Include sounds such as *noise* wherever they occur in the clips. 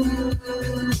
Estás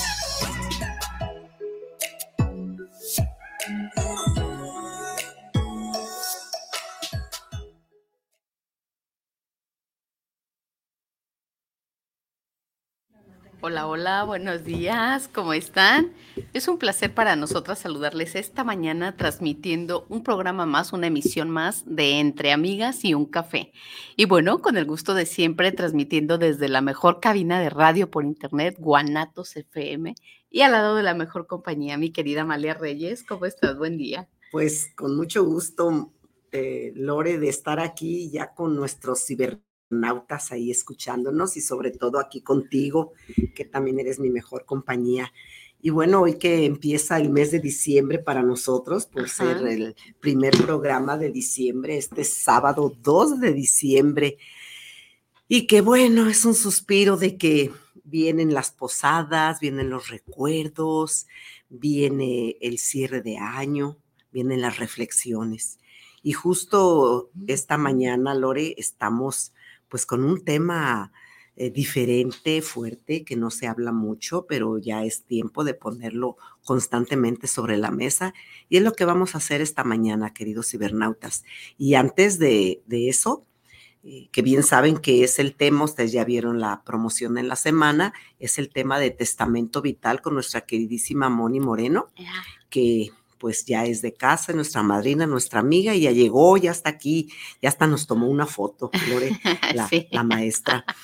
Hola, hola, buenos días, ¿cómo están? Es un placer para nosotras saludarles esta mañana transmitiendo un programa más, una emisión más de Entre Amigas y un Café. Y bueno, con el gusto de siempre transmitiendo desde la mejor cabina de radio por internet, Guanatos FM, y al lado de la mejor compañía, mi querida Amalia Reyes. ¿Cómo estás? Buen día. Pues con mucho gusto, eh, Lore, de estar aquí ya con nuestros ciber nautas ahí escuchándonos y sobre todo aquí contigo, que también eres mi mejor compañía. Y bueno, hoy que empieza el mes de diciembre para nosotros, por ser el primer programa de diciembre, este sábado 2 de diciembre. Y que bueno, es un suspiro de que vienen las posadas, vienen los recuerdos, viene el cierre de año, vienen las reflexiones. Y justo esta mañana, Lore, estamos pues con un tema eh, diferente, fuerte, que no se habla mucho, pero ya es tiempo de ponerlo constantemente sobre la mesa. Y es lo que vamos a hacer esta mañana, queridos cibernautas. Y antes de, eso, eh, que bien saben que es el tema, ustedes ya vieron la promoción en la semana, es el tema de testamento vital con nuestra queridísima Moni Moreno, que pues ya es de casa, nuestra madrina, nuestra amiga, y ya llegó, ya está aquí, ya hasta nos tomó una foto, Lore, *laughs* la, maestra. *laughs*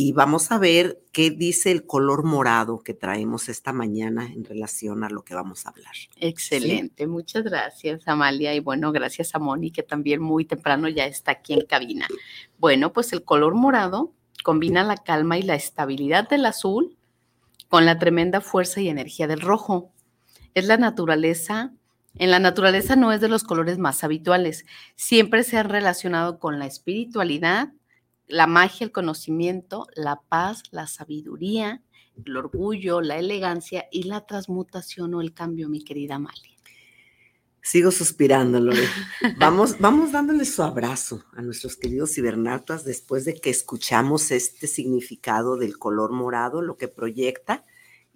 Y, vamos a ver qué dice el color morado que traemos esta mañana en relación a lo que vamos a hablar. Excelente, muchas gracias Amalia y bueno, gracias a Moni que también muy temprano ya está aquí en cabina. Bueno, pues el color morado combina la calma y la estabilidad del azul con la tremenda fuerza y energía del rojo es la naturaleza. En la naturaleza no es de los colores más habituales. Siempre se han relacionado con la espiritualidad, la magia, el conocimiento, la paz, la sabiduría, el orgullo, la elegancia y la transmutación o el cambio, mi querida Amalia. Sigo suspirando, Lore. *laughs* Vamos, vamos dándole su abrazo a nuestros queridos cibernautas después de que escuchamos este significado del color morado, lo que proyecta.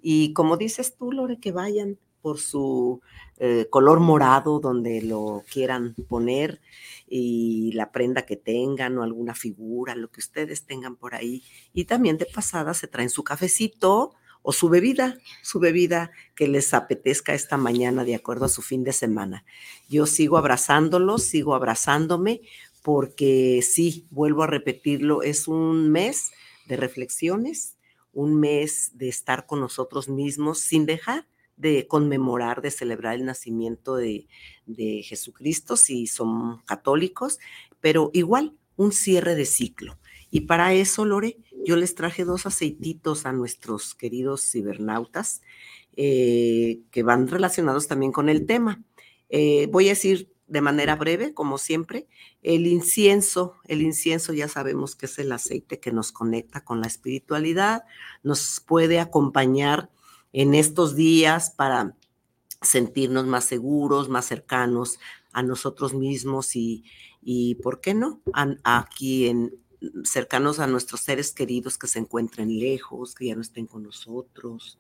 Y como dices tú, Lore, que vayan por su eh, color morado donde lo quieran poner y la prenda que tengan o alguna figura, lo que ustedes tengan por ahí. Y también de pasada se traen su cafecito o su bebida, su bebida que les apetezca esta mañana de acuerdo a su fin de semana. Yo sigo abrazándolos, sigo abrazándome porque sí, vuelvo a repetirlo, es un mes de reflexiones, un mes de estar con nosotros mismos sin dejar de conmemorar, de celebrar el nacimiento de, de Jesucristo si son católicos, pero igual un cierre de ciclo. Y para eso, Lore, yo les traje dos aceititos a nuestros queridos cibernautas eh, que van relacionados también con el tema. Eh, voy a decir de manera breve, como siempre, el incienso, el incienso ya sabemos que es el aceite que nos conecta con la espiritualidad, nos puede acompañar en estos días para sentirnos más seguros, más cercanos a nosotros mismos y, y ¿por qué no? aquí en, cercanos a nuestros seres queridos que se encuentren lejos, que ya no estén con nosotros.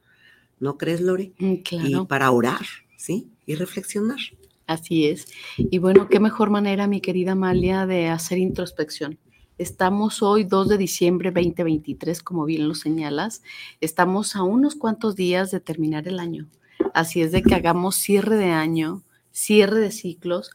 ¿No crees, Lore? Mm, y para orar, ¿sí? Y reflexionar. Así es. Y bueno, qué mejor manera, mi querida Amalia, de hacer introspección. Estamos hoy 2 de diciembre 2023, como bien lo señalas. Estamos a unos cuantos días de terminar el año. Así es de que hagamos cierre de año, cierre de ciclos,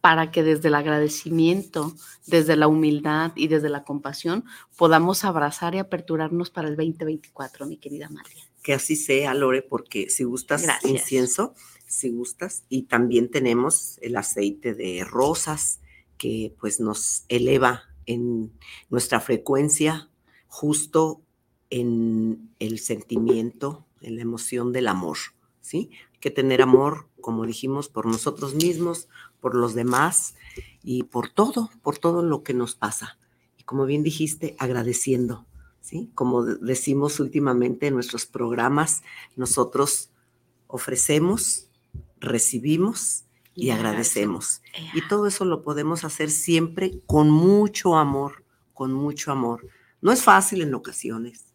para que desde el agradecimiento, desde la humildad y desde la compasión podamos abrazar y aperturarnos para el 2024, mi querida María. Que así sea, Lore, porque si gustas incienso, si gustas, y también tenemos el aceite de rosas que pues nos eleva en nuestra frecuencia justo en el sentimiento, en la emoción del amor, ¿sí? Que tener amor, como dijimos, por nosotros mismos, por los demás y por todo, por todo lo que nos pasa. Y como bien dijiste, agradeciendo, ¿sí? Como decimos últimamente en nuestros programas, nosotros ofrecemos, recibimos y agradecemos. Y todo eso lo podemos hacer siempre con mucho amor, con mucho amor. No es fácil en ocasiones,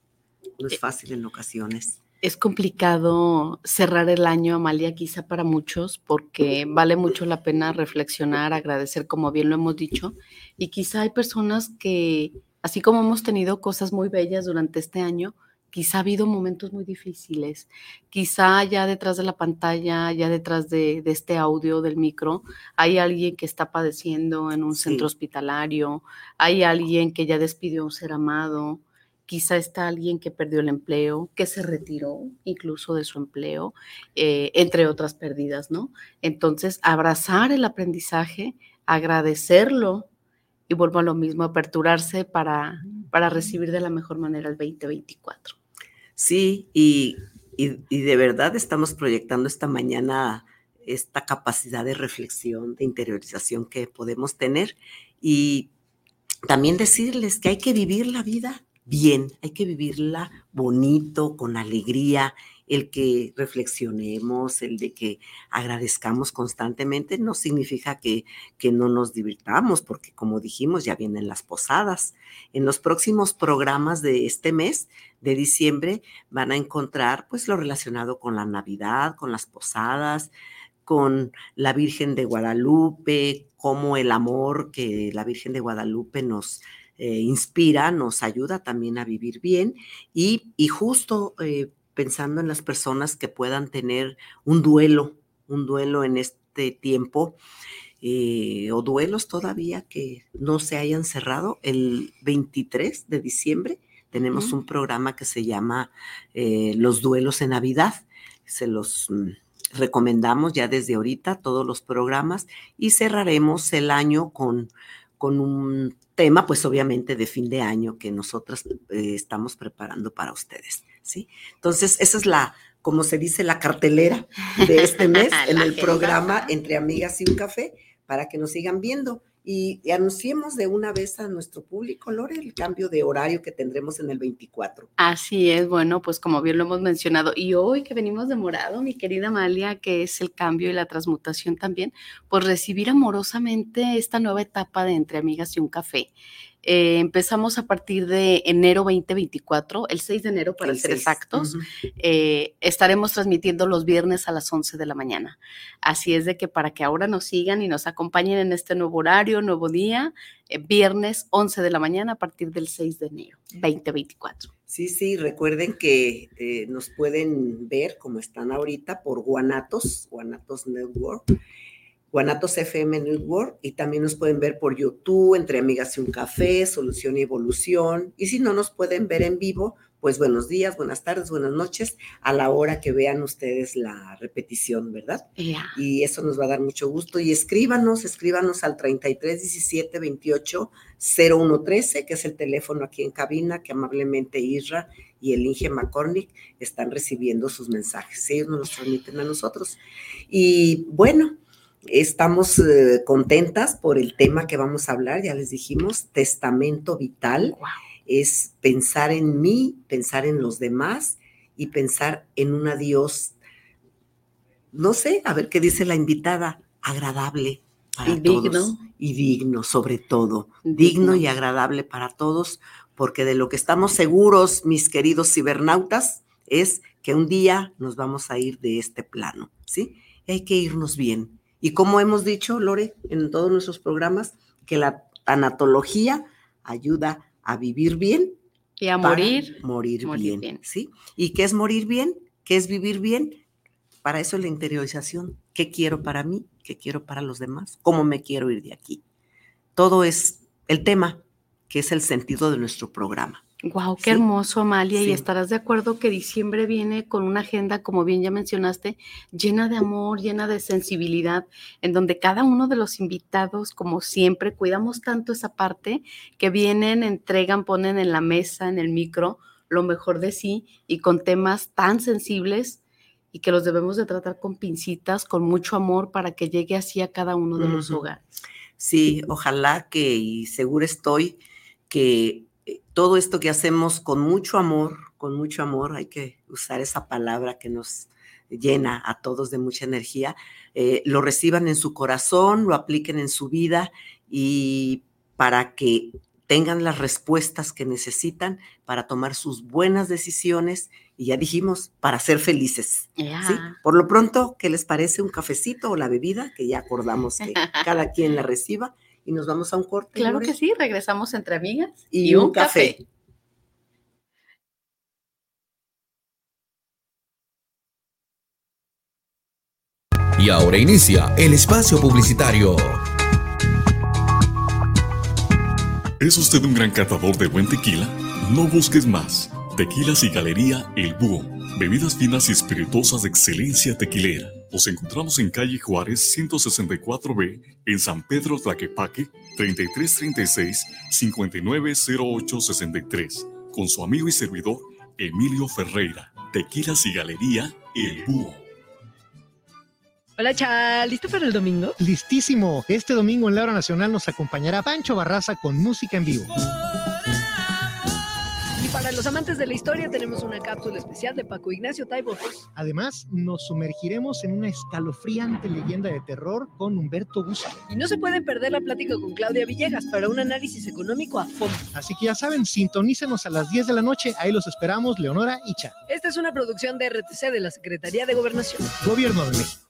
no es eh, fácil en ocasiones es complicado cerrar el año, Amalia, quizá para muchos, porque vale mucho la pena reflexionar, agradecer, como bien lo hemos dicho, y quizá hay personas que, así como hemos tenido cosas muy bellas durante este año, quizá ha habido momentos muy difíciles, quizá ya detrás de la pantalla, ya detrás de, este audio del micro, hay alguien que está padeciendo en un centro hospitalario, hay alguien que ya despidió a un ser amado, quizá está alguien que perdió el empleo, que se retiró incluso de su empleo, eh, entre otras pérdidas, ¿no? Entonces, abrazar el aprendizaje, agradecerlo y vuelvo a lo mismo, aperturarse para, para recibir de la mejor manera el 2024. Sí, y, y de verdad estamos proyectando esta mañana esta capacidad de reflexión, de interiorización que podemos tener y también decirles que hay que vivir la vida bien, hay que vivirla bonito, con alegría, el que reflexionemos, el de que agradezcamos constantemente, no significa que, que, no nos divirtamos, porque como dijimos, ya vienen las posadas. En los próximos programas de este mes de diciembre van a encontrar pues lo relacionado con la Navidad, con las posadas, con la Virgen de Guadalupe, como el amor que la Virgen de Guadalupe nos eh, inspira, nos ayuda también a vivir bien y, justo eh, pensando en las personas que puedan tener un duelo, un duelo en este tiempo. Eh, o duelos todavía que no se hayan cerrado. El 23 de diciembre tenemos un programa que se llama Los duelos en Navidad. Se los mm, recomendamos ya desde ahorita todos los programas y cerraremos el año con, con un tema, pues obviamente de fin de año que nosotras eh, estamos preparando para ustedes, ¿sí? Entonces, esa es la, como se dice, la cartelera de este mes *laughs* en el programa Entre Amigas y un Café, para que nos sigan viendo. y, anunciemos de una vez a nuestro público, Lore, el cambio de horario que tendremos en el 24. Así es, bueno, pues como bien lo hemos mencionado, y hoy que venimos de morado, mi querida Amalia, que es el cambio y la transmutación también, pues recibir amorosamente esta nueva etapa de Entre Amigas y un Café. Eh, empezamos a partir de enero 2024, el 6 de enero para ser exactos. Eh, estaremos transmitiendo los viernes a las 11 de la mañana. Así es de que para que ahora nos sigan y nos acompañen en este nuevo horario, nuevo día, eh, viernes 11 de la mañana a partir del 6 de enero 2024. Sí, sí, recuerden que nos pueden ver como están ahorita por Guanatos, Guanatos Network Guanatos FM Network y también nos pueden ver por YouTube, Entre Amigas y un Café, Solución y Evolución. Y si no nos pueden ver en vivo, pues buenos días, buenas tardes, buenas noches, a la hora que vean ustedes la repetición, ¿verdad? Y eso nos va a dar mucho gusto. Y escríbanos, escríbanos al 33 17 28 0113, que es el teléfono aquí en cabina, que amablemente Isra y el Inge McCormick están recibiendo sus mensajes. Ellos nos los transmiten a nosotros. Y bueno, Estamos eh, contentas por el tema que vamos a hablar, ya les dijimos, testamento vital. Es pensar en mí, pensar en los demás y pensar en un adiós, no sé, a ver qué dice la invitada, agradable para y todos. Digno. Y digno, sobre todo. Digno. y agradable para todos, porque de lo que estamos seguros, mis queridos cibernautas, es que un día nos vamos a ir de este plano, ¿sí? Y hay que irnos bien, y como hemos dicho, Lore, en todos nuestros programas, que la tanatología ayuda a vivir bien. Y a morir. Morir, bien, ¿sí? ¿Y qué es morir bien? ¿Qué es vivir bien? Para eso es la interiorización. ¿Qué quiero para mí? ¿Qué quiero para los demás? ¿Cómo me quiero ir de aquí? Todo es el tema, que es el sentido de nuestro programa. Wow, qué hermoso, Amalia. Y estarás de acuerdo que diciembre viene con una agenda, como bien ya mencionaste, llena de amor, llena de sensibilidad, en donde cada uno de los invitados, como siempre, cuidamos tanto esa parte que vienen, entregan, ponen en la mesa, en el micro, lo mejor de sí y con temas tan sensibles y que los debemos de tratar con pincitas, con mucho amor para que llegue así a cada uno de los hogares. Sí, ojalá que, y seguro estoy, que todo esto que hacemos con mucho amor, con mucho amor, hay que usar esa palabra que nos llena a todos de mucha energía, eh, lo reciban en su corazón, lo apliquen en su vida y para que tengan las respuestas que necesitan para tomar sus buenas decisiones y ya dijimos, para ser felices. ¿sí? Por lo pronto, ¿qué les parece un cafecito o la bebida? Que ya acordamos que *laughs* cada quien la reciba y nos vamos a un corte. Claro que sí, regresamos entre amigas y, un, café. Y ahora inicia el espacio publicitario. ¿Es usted un gran catador de buen tequila? No busques más. Tequilas y Galería El Búho. Bebidas finas y espirituosas de excelencia tequilera nos encontramos en calle Juárez 164B, en San Pedro Tlaquepaque, 3336-590863, con su amigo y servidor Emilio Ferreira, Tequilas y Galería El Búho. Hola, Chal, ¿listo para el domingo? Listísimo. Este domingo en la hora nacional nos acompañará Pancho Barraza con música en vivo. Para los amantes de la historia tenemos una cápsula especial de Paco Ignacio Taibo. Además, nos sumergiremos en una escalofriante leyenda de terror con Humberto Busa. Y no se pueden perder la plática con Claudia Villegas para un análisis económico a fondo. Así que ya saben, sintonícenos a las 10 de la noche. Ahí los esperamos, Leonora y Cha. Esta es una producción de RTC de la Secretaría de Gobernación. Gobierno de México.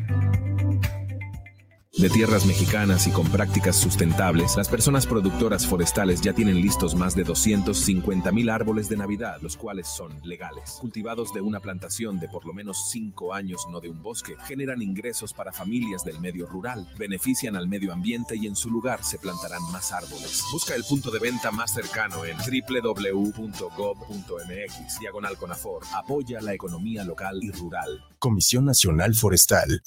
de tierras mexicanas y con prácticas sustentables, las personas productoras forestales ya tienen listos más de 250 mil árboles de Navidad, los cuales son legales. Cultivados de una plantación de por lo menos 5 años, no de un bosque, generan ingresos para familias del medio rural, benefician al medio ambiente y en su lugar se plantarán más árboles. Busca el punto de venta más cercano en www.gov.mx, diagonal Conafor. Apoya la economía local y rural. Comisión Nacional Forestal.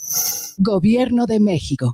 Gobierno de México.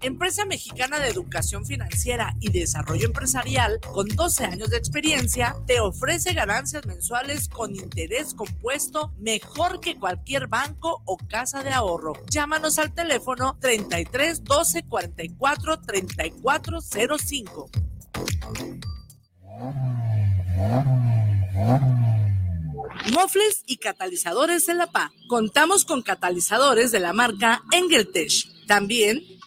Empresa Mexicana de Educación Financiera y Desarrollo Empresarial, con 12 años de experiencia, te ofrece ganancias mensuales con interés compuesto mejor que cualquier banco o casa de ahorro. Llámanos al teléfono 33 12 44 34 05. Mofles y catalizadores de la PA. Contamos con catalizadores de la marca Engeltech. También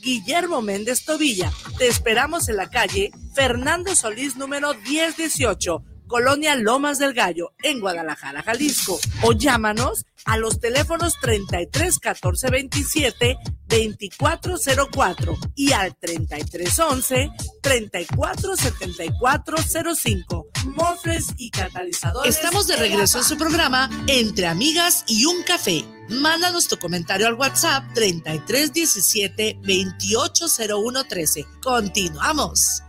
Guillermo Méndez Tobilla. Te esperamos en la calle Fernando Solís número 1018, Colonia Lomas del Gallo, en Guadalajara, Jalisco. O llámanos a los teléfonos 33 14 27 2404 y al 3311 34 74 05. Mofres y catalizadores. Estamos de regreso en su programa Entre Amigas y un Café. Mándanos tu comentario al WhatsApp 3317 280113. Continuamos.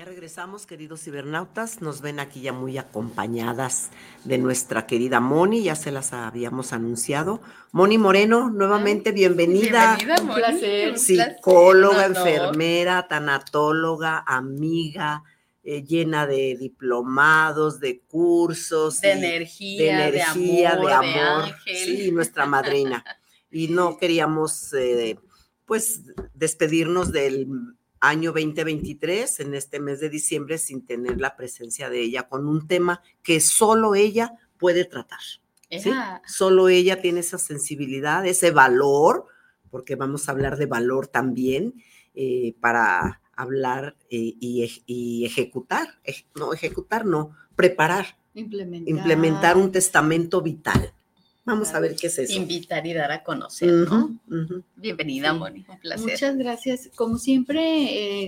Ya regresamos, queridos cibernautas. Nos ven aquí ya muy acompañadas de nuestra querida Moni, ya se las habíamos anunciado. Moni Moreno, nuevamente bienvenida. Bienvenida, Moni. Un placer. Psicóloga, Un enfermera, tanatóloga, amiga, eh, llena de diplomados, de cursos. De y energía, de, de energía, amor, de de amor. ángel. Sí, nuestra madrina. Y no queríamos, eh, pues, despedirnos del año 2023 en este mes de diciembre sin tener la presencia de ella con un tema que solo ella puede tratar. ¿sí? Solo ella tiene esa sensibilidad, ese valor, porque vamos a hablar de valor también, eh, para hablar eh, y, y ejecutar, ej- no ejecutar, no, preparar, Implementar. implementar un testamento vital. Vamos a ver qué es eso. Invitar y dar a conocer, ¿no? Bienvenida, Sí. Moni. Un placer. Muchas gracias. Como siempre,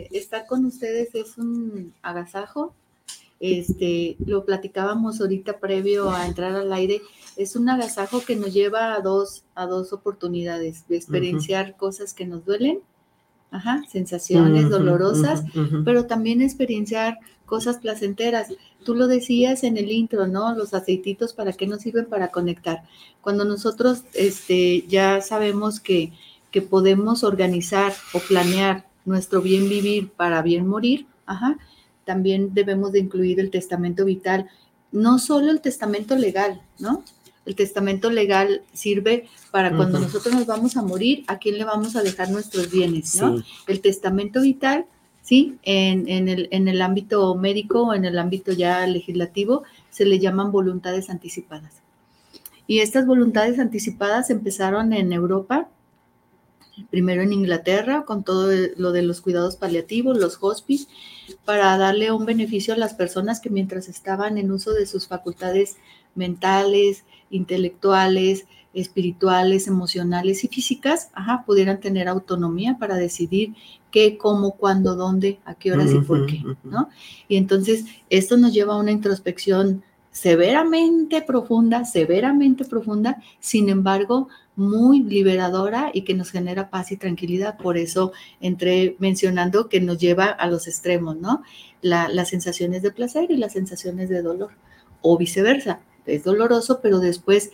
eh, estar con ustedes es un agasajo. Este, lo platicábamos ahorita previo a entrar al aire. Es un agasajo que nos lleva a dos, a dos oportunidades de experienciar cosas que nos duelen, ajá, sensaciones dolorosas, pero también experienciar cosas placenteras. Tú lo decías en el intro, ¿no? Los aceititos, ¿para qué nos sirven? Para conectar. Cuando nosotros este, ya sabemos que, que podemos organizar o planear nuestro bien vivir para bien morir, ajá, también debemos de incluir el testamento vital, no solo el testamento legal, ¿no? El testamento legal sirve para cuando nosotros nos vamos a morir, a quién le vamos a dejar nuestros bienes, ¿no? Sí. el testamento vital, ¿sí? En, el ámbito médico o en el ámbito ya legislativo se le llaman voluntades anticipadas. Y estas voluntades anticipadas empezaron en Europa, primero en Inglaterra, con todo lo de los cuidados paliativos, los hospice, para darle un beneficio a las personas que mientras estaban en uso de sus facultades mentales, intelectuales, espirituales, emocionales y físicas, ajá, pudieran tener autonomía para decidir qué, cómo, cuándo, dónde, a qué horas y por qué. ¿no? Y entonces esto nos lleva a una introspección severamente profunda, severamente profunda, sin embargo, muy liberadora y que nos genera paz y tranquilidad. Por eso entré mencionando que nos lleva a los extremos, ¿no? las sensaciones de placer y las sensaciones de dolor, o viceversa. Es doloroso, pero después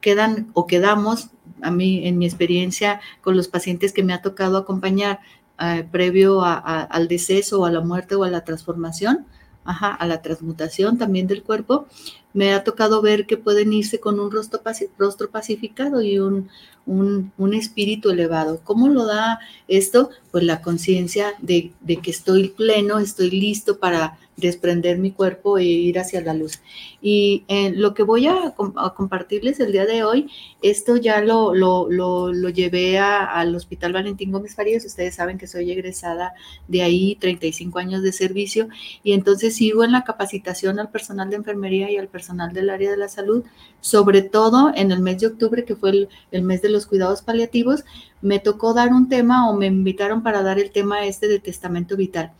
quedan o quedamos, a mí en mi experiencia con los pacientes que me ha tocado acompañar eh, previo al deceso o a la muerte o a la transformación, ajá, a la transmutación también del cuerpo, me ha tocado ver que pueden irse con un rostro, rostro pacificado y un, un, un, espíritu elevado. ¿Cómo lo da esto? Pues la conciencia de, de, que estoy pleno, estoy listo para desprender mi cuerpo e ir hacia la luz. Y eh, lo que voy a, compartirles el día de hoy, esto ya lo, lo, lo, lo llevé al Hospital Valentín Gómez Farías, ustedes saben que soy egresada de ahí, 35 años de servicio, y entonces sigo en la capacitación al personal de enfermería y al personal del área de la salud, sobre todo en el mes de octubre, que fue el, el mes de los cuidados paliativos, me tocó dar un tema o me invitaron para dar el tema este de testamento vital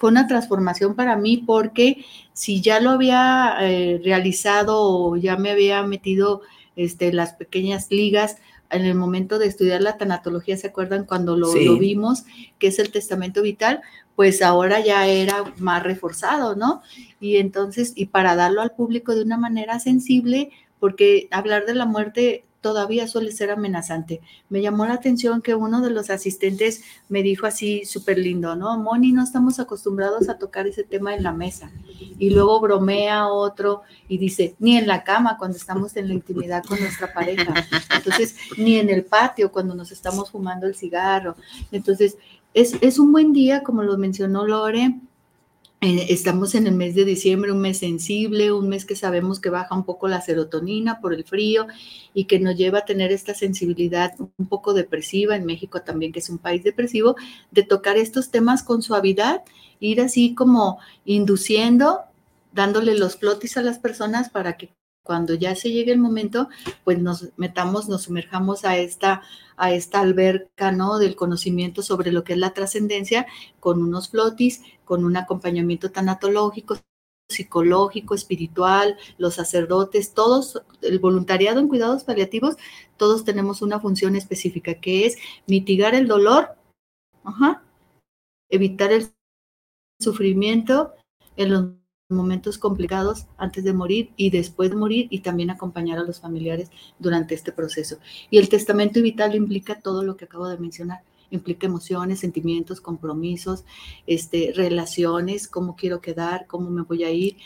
fue una transformación para mí porque si ya lo había eh, realizado o ya me había metido este, las pequeñas ligas en el momento de estudiar la tanatología, ¿se acuerdan cuando lo, lo, vimos, que es el testamento vital? Pues ahora ya era más reforzado, ¿no? Y entonces, y para darlo al público de una manera sensible, porque hablar de la muerte todavía suele ser amenazante. Me llamó la atención que uno de los asistentes me dijo así súper lindo, ¿no? Moni, no estamos acostumbrados a tocar ese tema en la mesa. Y luego bromea otro y dice, ni en la cama cuando estamos en la intimidad con nuestra pareja. Entonces, ni en el patio cuando nos estamos fumando el cigarro. Entonces, es, es un buen día, como lo mencionó Lore, estamos en el mes de diciembre, un mes sensible, un mes que sabemos que baja un poco la serotonina por el frío y que nos lleva a tener esta sensibilidad un poco depresiva, en México también, que es un país depresivo, de tocar estos temas con suavidad, ir así como induciendo, dándole los flotis a las personas para que cuando ya se llegue el momento, pues nos metamos, nos sumerjamos a esta, a esta alberca, ¿no? Del conocimiento sobre lo que es la trascendencia, con unos flotis, con un acompañamiento tanatológico, psicológico, espiritual, los sacerdotes, todos, el voluntariado en cuidados paliativos, todos tenemos una función específica que es mitigar el dolor, evitar el sufrimiento en los momentos complicados antes de morir y después de morir y también acompañar a los familiares durante este proceso. Y el testamento vital implica todo lo que acabo de mencionar. Implica emociones, sentimientos, compromisos, este, relaciones, cómo quiero quedar, cómo me voy a ir.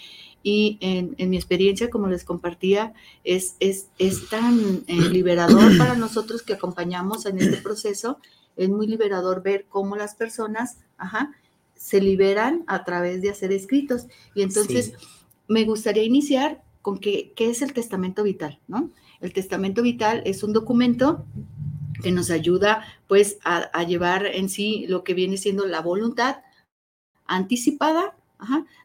Y en, mi experiencia, como les compartía, es, es, es tan eh, liberador *coughs* para nosotros que acompañamos en este proceso. Es muy liberador ver cómo las personas, ajá, se liberan a través de hacer escritos. Y entonces me gustaría iniciar con qué es el testamento vital, ¿no? El testamento vital es un documento que nos ayuda pues a, llevar en sí lo que viene siendo la voluntad anticipada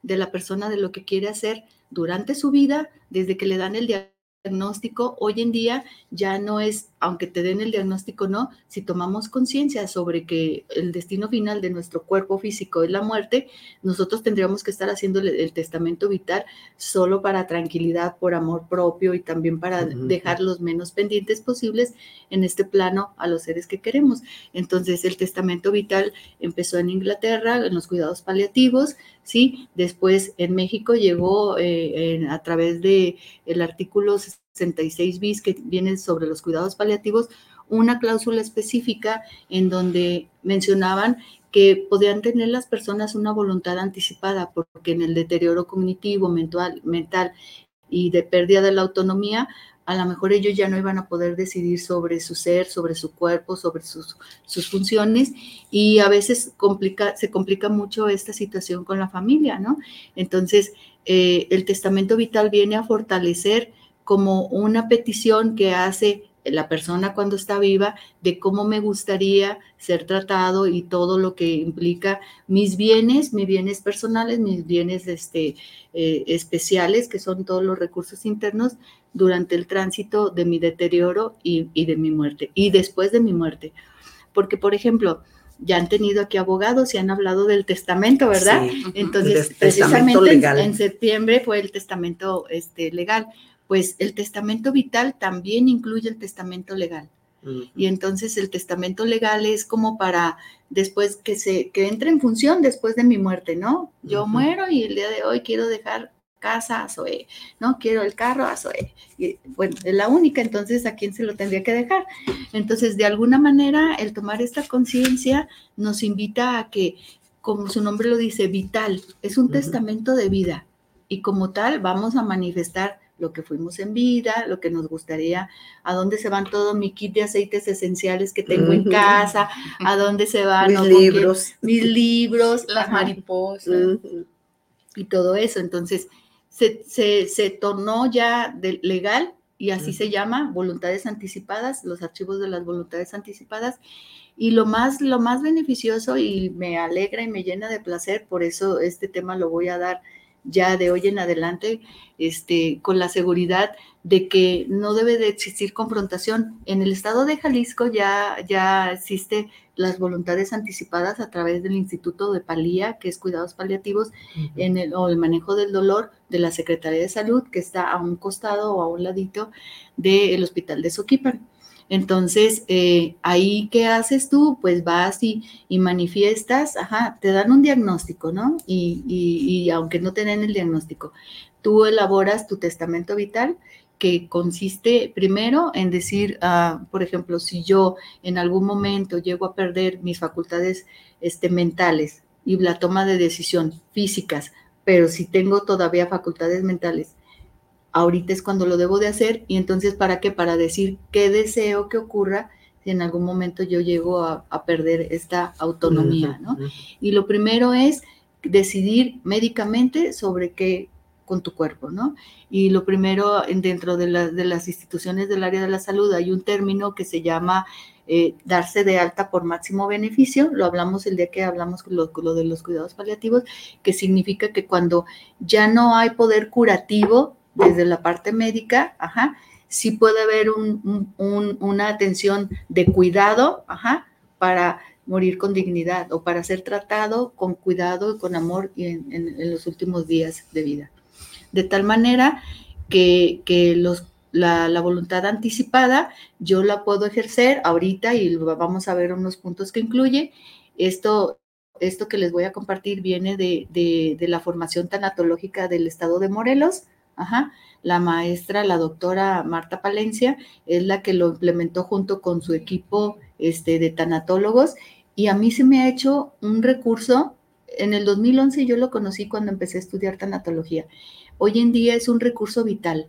de la persona de lo que quiere hacer durante su vida, desde que le dan el diagnóstico diagnóstico hoy en día ya no es, aunque te den el diagnóstico no, si tomamos conciencia sobre que el destino final de nuestro cuerpo físico es la muerte, nosotros tendríamos que estar haciendo el, testamento vital solo para tranquilidad, por amor propio y también para dejar los menos pendientes posibles en este plano a los seres que queremos. Entonces el testamento vital empezó en Inglaterra, en los cuidados paliativos, ¿sí? Después en México llegó eh, a través de el artículo 66 bis que viene sobre los cuidados paliativos, una cláusula específica en donde mencionaban que podían tener las personas una voluntad anticipada porque en el deterioro cognitivo, mental, y de pérdida de la autonomía, a lo mejor ellos ya no iban a poder decidir sobre su ser, sobre su cuerpo, sobre sus, sus funciones y a veces se complica mucho esta situación con la familia, ¿no? Entonces, eh, el testamento vital viene a fortalecer como una petición que hace la persona cuando está viva de cómo me gustaría ser tratado y todo lo que implica mis bienes, mis bienes personales, mis bienes este, eh, especiales, que son todos los recursos internos durante el tránsito de mi deterioro y, y, de mi muerte, y después de mi muerte. Porque, por ejemplo, ya han tenido aquí abogados y han hablado del testamento, ¿verdad? Sí. Entonces, testamento precisamente en-. En, septiembre fue el testamento este, legal. Pues el testamento vital también incluye el testamento legal. Y entonces el testamento legal es como para después que se que entre en función después de mi muerte, ¿no? Yo muero y el día de hoy quiero dejar casa a Zoe, ¿no? Quiero el carro a Zoe. Y, bueno, es la única, entonces a quién se lo tendría que dejar. Entonces, de alguna manera, el tomar esta conciencia nos invita a que, como su nombre lo dice, vital, es un testamento de vida. Y como tal, vamos a manifestar lo que fuimos en vida, lo que nos gustaría, a dónde se van todo mi kit de aceites esenciales que tengo en casa, a dónde se van Mis libros. mis libros, Las ajá, mariposas. Y todo eso. Entonces, se, se, se tornó ya de- legal y así se llama, voluntades anticipadas, los archivos de las voluntades anticipadas. Y lo más, lo más beneficioso y me alegra y me llena de placer, por eso este tema lo voy a dar ya de hoy en adelante, este, con la seguridad de que no debe de existir confrontación. En el estado de Jalisco ya, ya existe las voluntades anticipadas a través del Instituto de Palía, que es Cuidados Paliativos, en el, o el manejo del dolor de la Secretaría de Salud, que está a un costado o a un ladito del Hospital de Soquipan. Entonces, eh, ahí, ¿qué haces tú? Pues vas y, y manifiestas, ajá, te dan un diagnóstico, ¿no? Y, y- y aunque no te den el diagnóstico, tú elaboras tu testamento vital que consiste primero en decir, ah, por ejemplo, si yo en algún momento llego a perder mis facultades este, mentales y la toma de decisión físicas, pero si tengo todavía facultades mentales, ahorita es cuando lo debo de hacer y entonces para qué? Para decir qué deseo que ocurra si en algún momento yo llego a, a perder esta autonomía, ¿no? Y lo primero es decidir médicamente sobre qué con tu cuerpo, ¿no? Y lo primero, en- dentro de, la- de las instituciones del área de la salud, hay un término que se llama eh, darse de alta por máximo beneficio, lo hablamos el día que hablamos lo, lo de los cuidados paliativos, que significa que cuando ya no hay poder curativo desde la parte médica, ajá, sí puede haber un- un- un- una atención de cuidado, ajá, para morir con dignidad o para ser tratado con cuidado y con amor en, en- en los últimos días de vida. De tal manera que, que los, la, la voluntad anticipada yo la puedo ejercer ahorita y vamos a ver unos puntos que incluye. Esto, esto que les voy a compartir viene de, de- de la formación tanatológica del estado de Morelos. Ajá. La maestra, la doctora Marta Palencia, es la que lo implementó junto con su equipo este, de tanatólogos y a mí se me ha hecho un recurso. En el 2011 yo lo conocí cuando empecé a estudiar tanatología. Hoy en día es un recurso vital,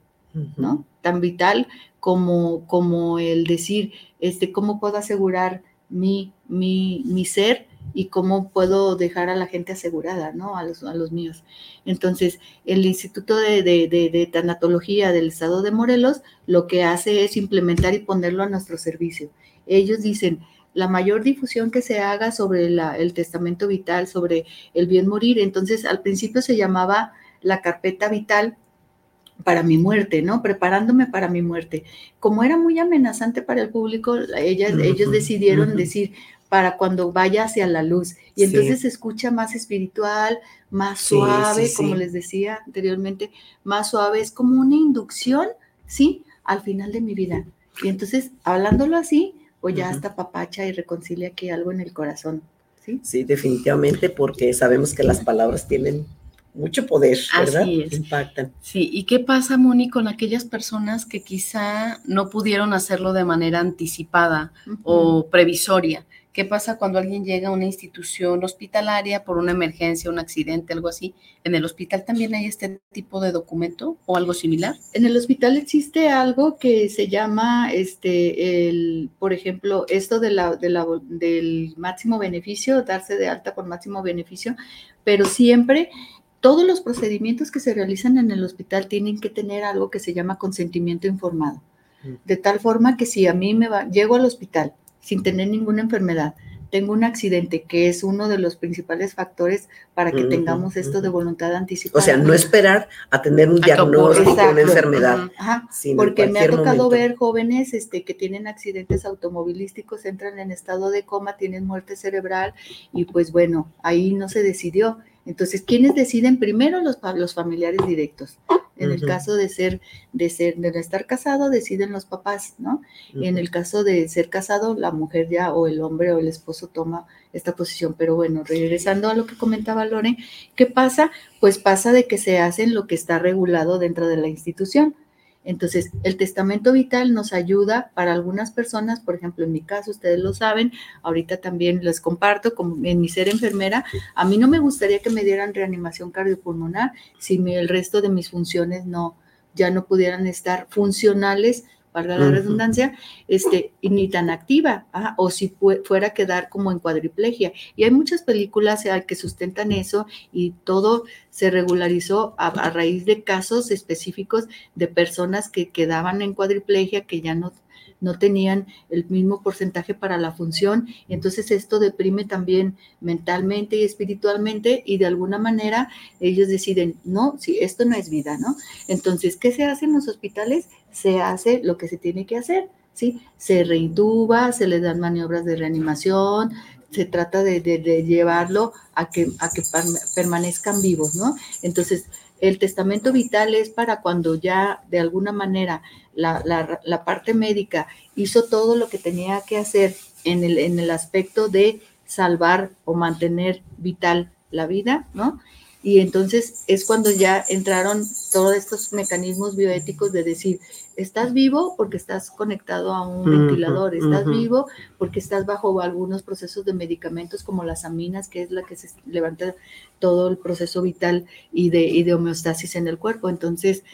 ¿no? Tan vital como, como el decir, este, ¿cómo puedo asegurar mi, mi, mi ser y cómo puedo dejar a la gente asegurada, ¿no? A los, a los míos. Entonces, el Instituto de, de, de, de Tanatología del Estado de Morelos lo que hace es implementar y ponerlo a nuestro servicio. Ellos dicen, la mayor difusión que se haga sobre la- el testamento vital, sobre el bien morir. Entonces, al principio se llamaba la carpeta vital para mi muerte, ¿no? Preparándome para mi muerte. Como era muy amenazante para el público, ellas, ellos decidieron decir para cuando vaya hacia la luz. Y Sí. entonces se escucha más espiritual, más Sí, suave, sí, como les decía anteriormente, más suave. Es como una inducción, ¿sí? Al final de mi vida. Y entonces, hablándolo así, pues ya hasta papacha y reconcilia aquí algo en el corazón, ¿sí? Sí, definitivamente, porque sabemos que las palabras tienen mucho poder, ¿verdad? Así es. Impactan. Sí, ¿y qué pasa, Moni, con aquellas personas que quizá no pudieron hacerlo de manera anticipada o previsoria? ¿Qué pasa cuando alguien llega a una institución hospitalaria por una emergencia, un accidente, algo así? ¿En el hospital también hay este tipo de documento o algo similar? En el hospital existe algo que se llama, este, el, por ejemplo, esto de la, de la- del máximo beneficio, darse de alta por máximo beneficio, pero siempre todos los procedimientos que se realizan en el hospital tienen que tener algo que se llama consentimiento informado. De tal forma que si a mí me va, llego al hospital sin tener ninguna enfermedad, tengo un accidente, que es uno de los principales factores para que tengamos esto de voluntad anticipada. O sea, no esperar a tener un A diagnóstico, una Exacto. enfermedad. Porque me ha tocado momento. ver jóvenes este, que tienen accidentes automovilísticos, entran en estado de coma, tienen muerte cerebral y pues bueno, ahí no se decidió. Entonces, ¿quiénes deciden? Primero los, pa- los familiares directos. En el caso de ser, de ser, de no estar casado, deciden los papás, ¿no? Y en Ujú. el caso de ser casado, la mujer ya o el hombre o el esposo toma esta posición. Pero bueno, regresando a lo que comentaba Lore, ¿qué pasa? Pues pasa de que se hacen lo que está regulado dentro de la institución. Entonces, el testamento vital nos ayuda para algunas personas, por ejemplo, en mi caso, ustedes lo saben, ahorita también les comparto, como en mi ser enfermera, a mí no me gustaría que me dieran reanimación cardiopulmonar si el resto de mis funciones no, ya no pudieran estar funcionales, valga la redundancia, este, y ni tan activa, ah, o si fu- fuera a quedar como en cuadriplegia. Y hay muchas películas eh, que sustentan eso y todo se regularizó a, a raíz de casos específicos de personas que quedaban en cuadriplegia, que ya no, no tenían el mismo porcentaje para la función. Entonces esto deprime también mentalmente y espiritualmente y de alguna manera ellos deciden, no, si esto no es vida, ¿no? Entonces, ¿qué se hace en los hospitales? Se hace lo que se tiene que hacer, ¿sí? Se reintuba, se les dan maniobras de reanimación, se trata de, de- de llevarlo a que, a que permanezcan vivos, ¿no? Entonces, el testamento vital es para cuando ya de alguna manera la, la- parte médica hizo todo lo que tenía que hacer en el, en el aspecto de salvar o mantener vital la vida, ¿no? Y entonces es cuando ya entraron todos estos mecanismos bioéticos de decir, estás vivo porque estás conectado a un ventilador, estás vivo porque estás bajo algunos procesos de medicamentos como las aminas, que es la que se levanta todo el proceso vital y de, y de homeostasis en el cuerpo. Entonces,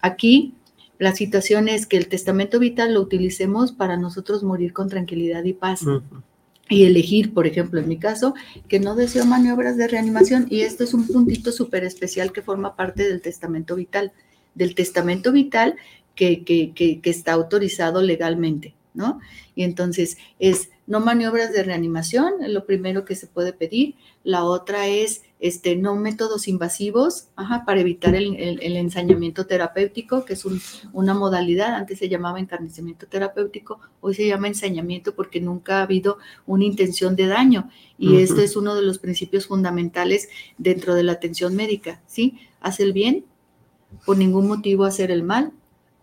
aquí la situación es que el testamento vital lo utilicemos para nosotros morir con tranquilidad y paz Ujú. y elegir, por ejemplo, en mi caso, que no deseo maniobras de reanimación y esto es un puntito súper especial que forma parte del testamento vital, del testamento vital que, que, que, que está autorizado legalmente, ¿no? Y entonces es no maniobras de reanimación, lo primero que se puede pedir. La otra es este, no métodos invasivos ajá, para evitar el, el- el ensañamiento terapéutico, que es un- una modalidad, antes se llamaba encarnecimiento terapéutico, hoy se llama ensañamiento porque nunca ha habido una intención de daño. Y esto es uno de los principios fundamentales dentro de la atención médica, ¿sí? Haz el bien, por ningún motivo hacer el mal,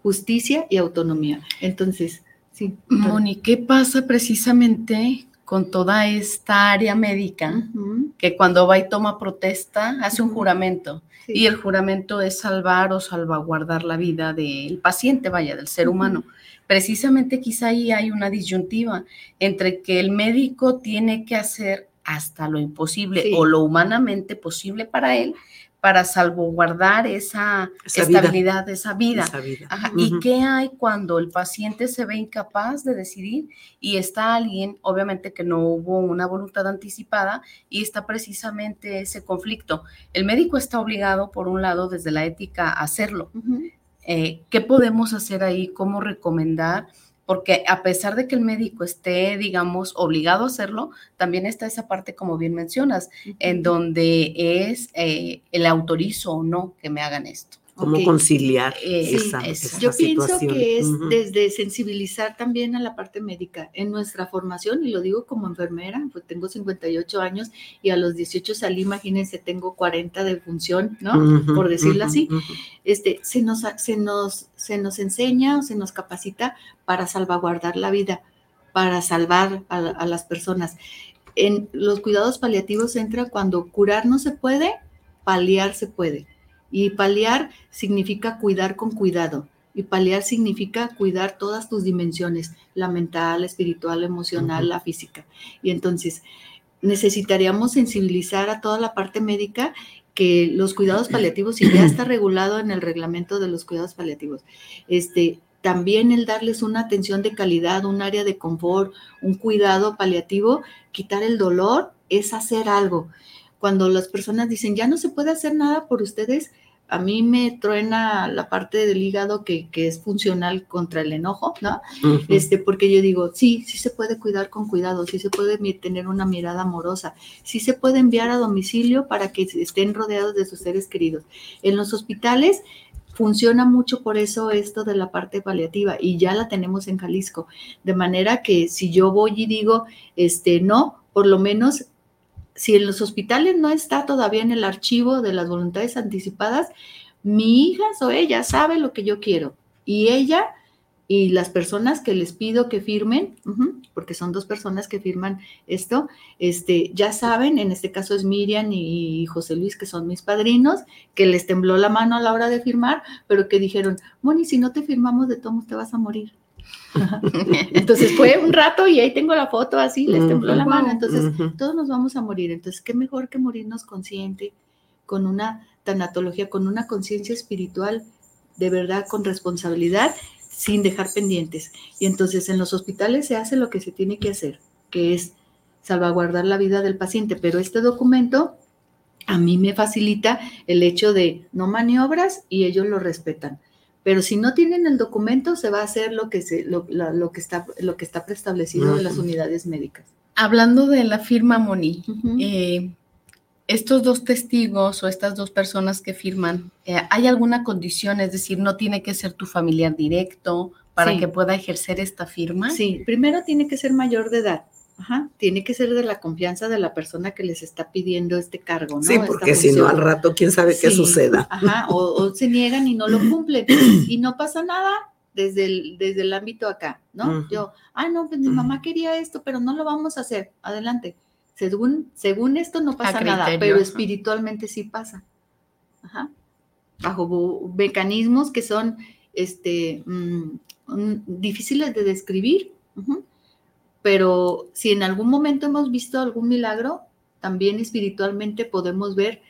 justicia y autonomía. Entonces, sí. Moni, ¿qué pasa precisamente con toda esta área médica que cuando va y toma protesta hace un juramento? sí. Y el juramento es salvar o salvaguardar la vida del paciente, vaya, del ser humano. Precisamente quizá ahí hay una disyuntiva entre que el médico tiene que hacer hasta lo imposible Sí. o lo humanamente posible para él para salvaguardar esa, Esa vida. estabilidad, esa vida. Esa vida. Ajá. ¿Y qué hay cuando el paciente se ve incapaz de decidir y está alguien, obviamente que no hubo una voluntad anticipada y está precisamente ese conflicto? El médico está obligado, por un lado, desde la ética, a hacerlo. Eh, ¿Qué podemos hacer ahí? ¿Cómo recomendar? Porque a pesar de que el médico esté, digamos, obligado a hacerlo, también está esa parte, como bien mencionas, en donde es eh, el autorizo o no que me hagan esto. ¿Cómo conciliar Eh, esa, sí, es- esa Yo pienso que es desde sensibilizar también a la parte médica. En nuestra formación, y lo digo como enfermera, pues tengo 58 años y a los 18 salí, imagínense, tengo 40 de función, ¿no? Por decirlo así. Este, se, nos, se, nos, se nos enseña o se nos capacita para salvaguardar la vida, para salvar a, a las personas. En los cuidados paliativos entra cuando curar no se puede, paliar se puede. Y paliar significa cuidar con cuidado. Y paliar significa cuidar todas tus dimensiones, la mental, la espiritual, la emocional, la física. Y entonces necesitaríamos sensibilizar a toda la parte médica que los cuidados paliativos, y ya está *clears throat* regulado en el reglamento de los cuidados paliativos, este, también el darles una atención de calidad, un área de confort, un cuidado paliativo, quitar el dolor, es hacer algo. Cuando las personas dicen, ya no se puede hacer nada por ustedes, a mí me truena la parte del hígado que, que es funcional contra el enojo, ¿no? Este, porque yo digo, sí, sí se puede cuidar con cuidado, sí se puede tener una mirada amorosa, sí se puede enviar a domicilio para que estén rodeados de sus seres queridos. En los hospitales funciona mucho por eso esto de la parte paliativa y ya la tenemos en Jalisco. De manera que si yo voy y digo, este, no, por lo menos si en los hospitales no está todavía en el archivo de las voluntades anticipadas, mi hija o ella sabe lo que yo quiero y ella y las personas que les pido que firmen, porque son dos personas que firman esto, este, ya saben, en este caso es Miriam y José Luis, que son mis padrinos, que les tembló la mano a la hora de firmar, pero que dijeron, Moni, si no te firmamos de todos te vas a morir. *laughs* Entonces fue un rato y ahí tengo la foto así, les tembló la mano. Entonces todos nos vamos a morir. Entonces, qué mejor que morirnos consciente, con una tanatología, con una conciencia espiritual de verdad, con responsabilidad, sin dejar pendientes. Y entonces en los hospitales se hace lo que se tiene que hacer, que es salvaguardar la vida del paciente. Pero este documento a mí me facilita el hecho de no maniobras y ellos lo respetan. Pero si no tienen el documento, se va a hacer lo que, se, lo, lo que, está, lo que está preestablecido en las unidades médicas. Hablando de la firma Moni, eh, estos dos testigos o estas dos personas que firman, eh, ¿hay alguna condición? Es decir, no tiene que ser tu familiar directo para Sí. que pueda ejercer esta firma. Sí, primero tiene que ser mayor de edad. Ajá, tiene que ser de la confianza de la persona que les está pidiendo este cargo, ¿no? Sí, porque si no, al rato, quién sabe qué suceda. Ajá, o, o *laughs* se niegan y no lo cumplen. *clears throat* Y no pasa nada desde el, desde el ámbito acá, ¿no? Yo, ah, no, pues mi mamá quería esto, pero no lo vamos a hacer. Adelante. Según, según esto no pasa nada, pero espiritualmente sí pasa. Ajá. Bajo mecanismos que son este, mm, difíciles de describir. ujú. Pero si en algún momento hemos visto algún milagro, también espiritualmente podemos ver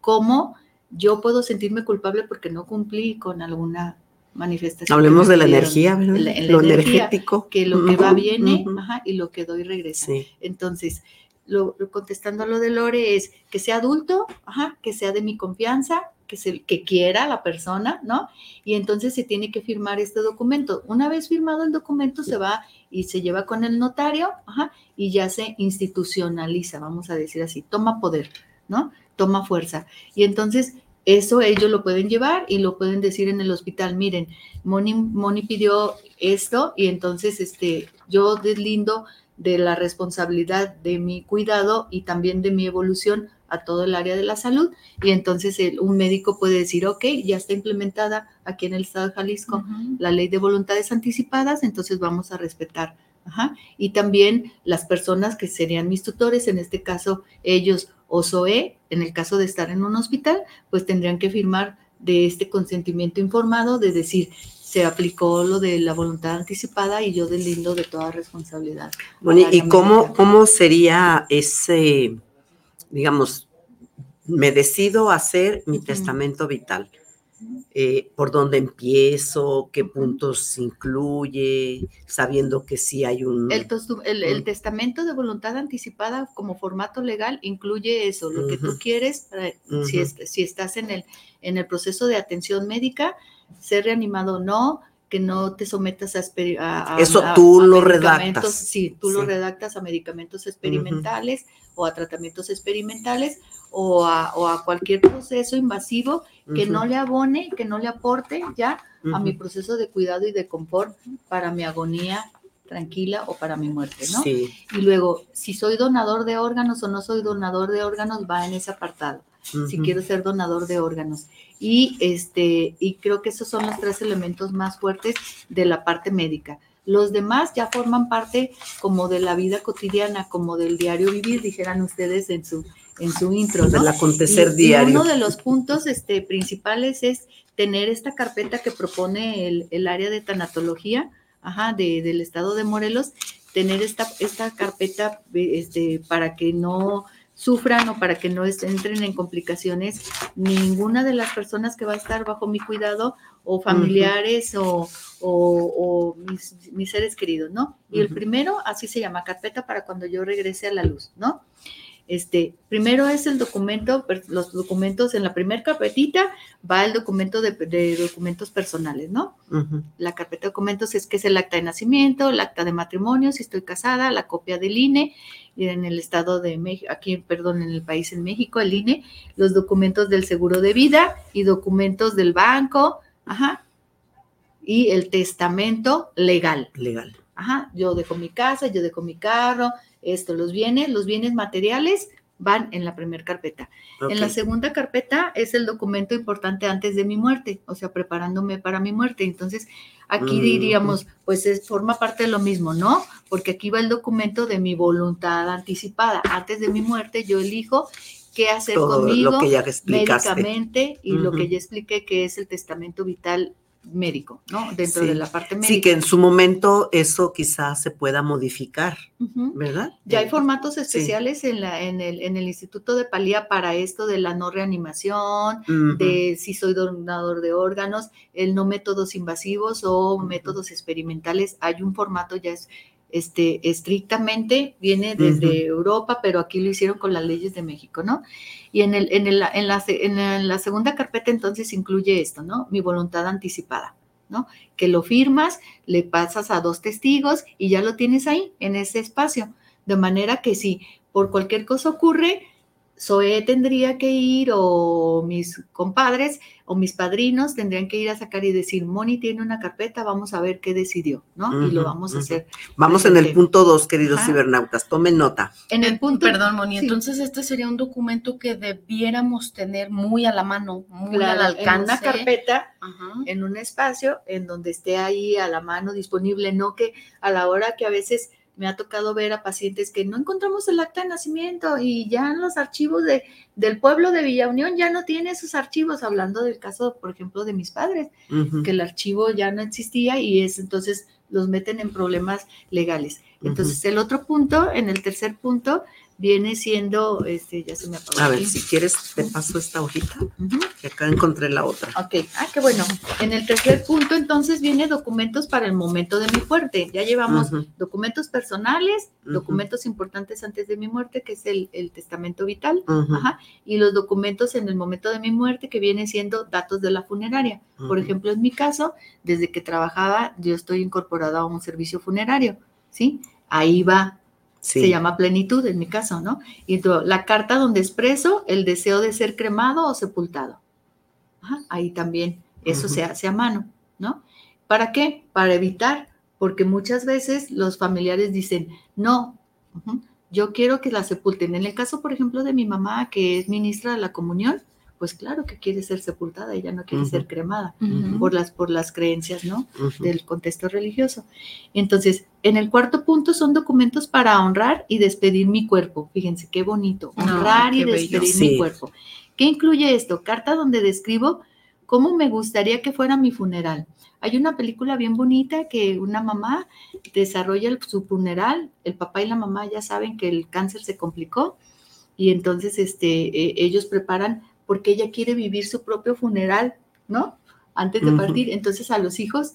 cómo yo puedo sentirme culpable porque no cumplí con alguna manifestación. Hablemos de la energía, ¿verdad? En la- en la Lo energía, energético. Que lo que va viene ajá, y lo que doy regresa. Sí. Entonces, lo- contestando a lo de Lore es que sea adulto, ajá, que sea de mi confianza, que, se, que quiera la persona, ¿no? Y entonces se tiene que firmar este documento. Una vez firmado el documento, se va y se lleva con el notario, ajá, y ya se institucionaliza, vamos a decir así, toma poder, ¿no? Toma fuerza. Y entonces eso ellos lo pueden llevar y lo pueden decir en el hospital, miren, Moni, Moni pidió esto y entonces este, yo deslindo de la responsabilidad de mi cuidado y también de mi evolución a todo el área de la salud. Y entonces el- un médico puede decir, ok, ya está implementada aquí en el estado de Jalisco la ley de voluntades anticipadas, entonces vamos a respetar. Ajá. Y también las personas que serían mis tutores, en este caso ellos o SOE, en el caso de estar en un hospital, pues tendrían que firmar de este consentimiento informado de decir, se aplicó lo de la voluntad anticipada y yo deslindo de toda responsabilidad. Bueno, ¿y cómo, médica. cómo sería ese, digamos, me decido hacer mi testamento vital? Eh, ¿Por dónde empiezo? ¿Qué puntos incluye? Sabiendo que sí hay un... El, tostu- el- el Mm. testamento de voluntad anticipada como formato legal incluye eso, lo que tú quieres, para- si, si estás en el, en el proceso de atención médica, ser reanimado o no, que no te sometas a... Eso tú a lo redactas. Sí, tú lo redactas a medicamentos experimentales o a tratamientos experimentales o a, o a cualquier proceso invasivo que no le abone, que no le aporte ya a mi proceso de cuidado y de confort para mi agonía tranquila o para mi muerte, ¿no? Sí. Y luego, si soy donador de órganos o no soy donador de órganos, va en ese apartado. Si quiero ser donador de órganos. Y este, y creo que esos son los tres elementos más fuertes de la parte médica. Los demás ya forman parte como de la vida cotidiana, como del diario vivir, dijeran ustedes en su, en su intro, ¿no? Del acontecer Y- y diario. uno de los puntos este, principales es tener esta carpeta que propone el, el área de tanatología ajá, de- del estado de Morelos, tener esta, esta carpeta este, para que no sufran o para que no entren en complicaciones ninguna de las personas que va a estar bajo mi cuidado o familiares o, o- o mis, mis seres queridos, ¿no? Y el primero, así se llama, carpeta para cuando yo regrese a la luz, ¿no? Este, primero es el documento, los documentos en la primera carpetita va el documento de, documentos personales, ¿no? La carpeta de documentos es que es el acta de nacimiento, el acta de matrimonio, si estoy casada, la copia del INE, y en el estado de México, aquí, perdón, en el país en México, el INE, los documentos del seguro de vida y documentos del banco, ajá, y el testamento legal. Legal. Ajá, yo dejo mi casa, yo dejo mi carro, esto, los bienes, los bienes materiales van en la primera carpeta. En la segunda carpeta es el documento importante antes de mi muerte, o sea, preparándome para mi muerte. Entonces, aquí mm, diríamos, pues es, forma parte de lo mismo, ¿no? Porque aquí va el documento de mi voluntad anticipada. Antes de mi muerte, yo elijo qué hacer conmigo lo que ya médicamente y lo que ya expliqué que es el testamento vital médico, ¿no? Dentro de la parte médica. Sí, que en su momento eso quizás se pueda modificar, ¿verdad? Ya hay formatos especiales en, la, en, el, en el Instituto de Palía para esto de la no reanimación, de si soy donador de órganos, el no métodos invasivos o métodos experimentales. Hay un formato ya es este, estrictamente, viene desde Europa, pero aquí lo hicieron con las leyes de México, ¿no? Y en, el, en, el, en, la, en la segunda carpeta entonces incluye esto, ¿no? Mi voluntad anticipada. ¿no? Que lo firmas, le pasas a dos testigos y ya lo tienes ahí, en ese espacio. De manera que si por cualquier cosa ocurre, Zoe tendría que ir o mis compadres o mis padrinos tendrían que ir a sacar y decir, Moni tiene una carpeta, vamos a ver qué decidió, ¿no? y lo vamos a hacer. Vamos en el punto dos, queridos cibernautas, tomen nota. En el punto. Perdón, Moni, entonces este sería un documento que debiéramos tener muy a la mano, muy al alcance. En una carpeta, en un espacio en donde esté ahí a la mano disponible, no que a la hora que a veces me ha tocado ver a pacientes que no encontramos el acta de nacimiento y ya en los archivos de, del pueblo de Villa Unión ya no tiene esos archivos, hablando del caso, por ejemplo, de mis padres, que el archivo ya no existía y es entonces los meten en problemas legales. Entonces, el otro punto, en el tercer punto, viene siendo, este, ya se me apagó. A ver, si quieres, te paso esta hojita, que acá encontré la otra. Ok, ah, qué bueno. En el tercer punto, entonces, viene documentos para el momento de mi muerte. Ya llevamos documentos personales, documentos importantes antes de mi muerte, que es el, testamento vital, ajá, y los documentos en el momento de mi muerte, que vienen siendo datos de la funeraria. Por ejemplo, en mi caso, desde que trabajaba, yo estoy incorporada a un servicio funerario, ¿sí? Ahí va se llama plenitud en mi caso, ¿no? Y la carta donde expreso el deseo de ser cremado o sepultado. ahí también eso se hace a mano, ¿no? ¿Para qué? Para evitar, porque muchas veces los familiares dicen, no, yo quiero que la sepulten. En el caso, por ejemplo, de mi mamá, que es ministra de la comunión, pues claro que quiere ser sepultada, ella no quiere ser cremada por, las, por las creencias, ¿no? Del contexto religioso. Entonces, en el cuarto punto son documentos para honrar y despedir mi cuerpo. Fíjense qué bonito, honrar y despedir mi cuerpo. ¿Qué incluye esto? Carta donde describo cómo me gustaría que fuera mi funeral. Hay una película bien bonita que una mamá desarrolla su funeral, el papá y la mamá ya saben que el cáncer se complicó y entonces este, e, ellos preparan porque ella quiere vivir su propio funeral, ¿no? Antes de partir. Entonces a los hijos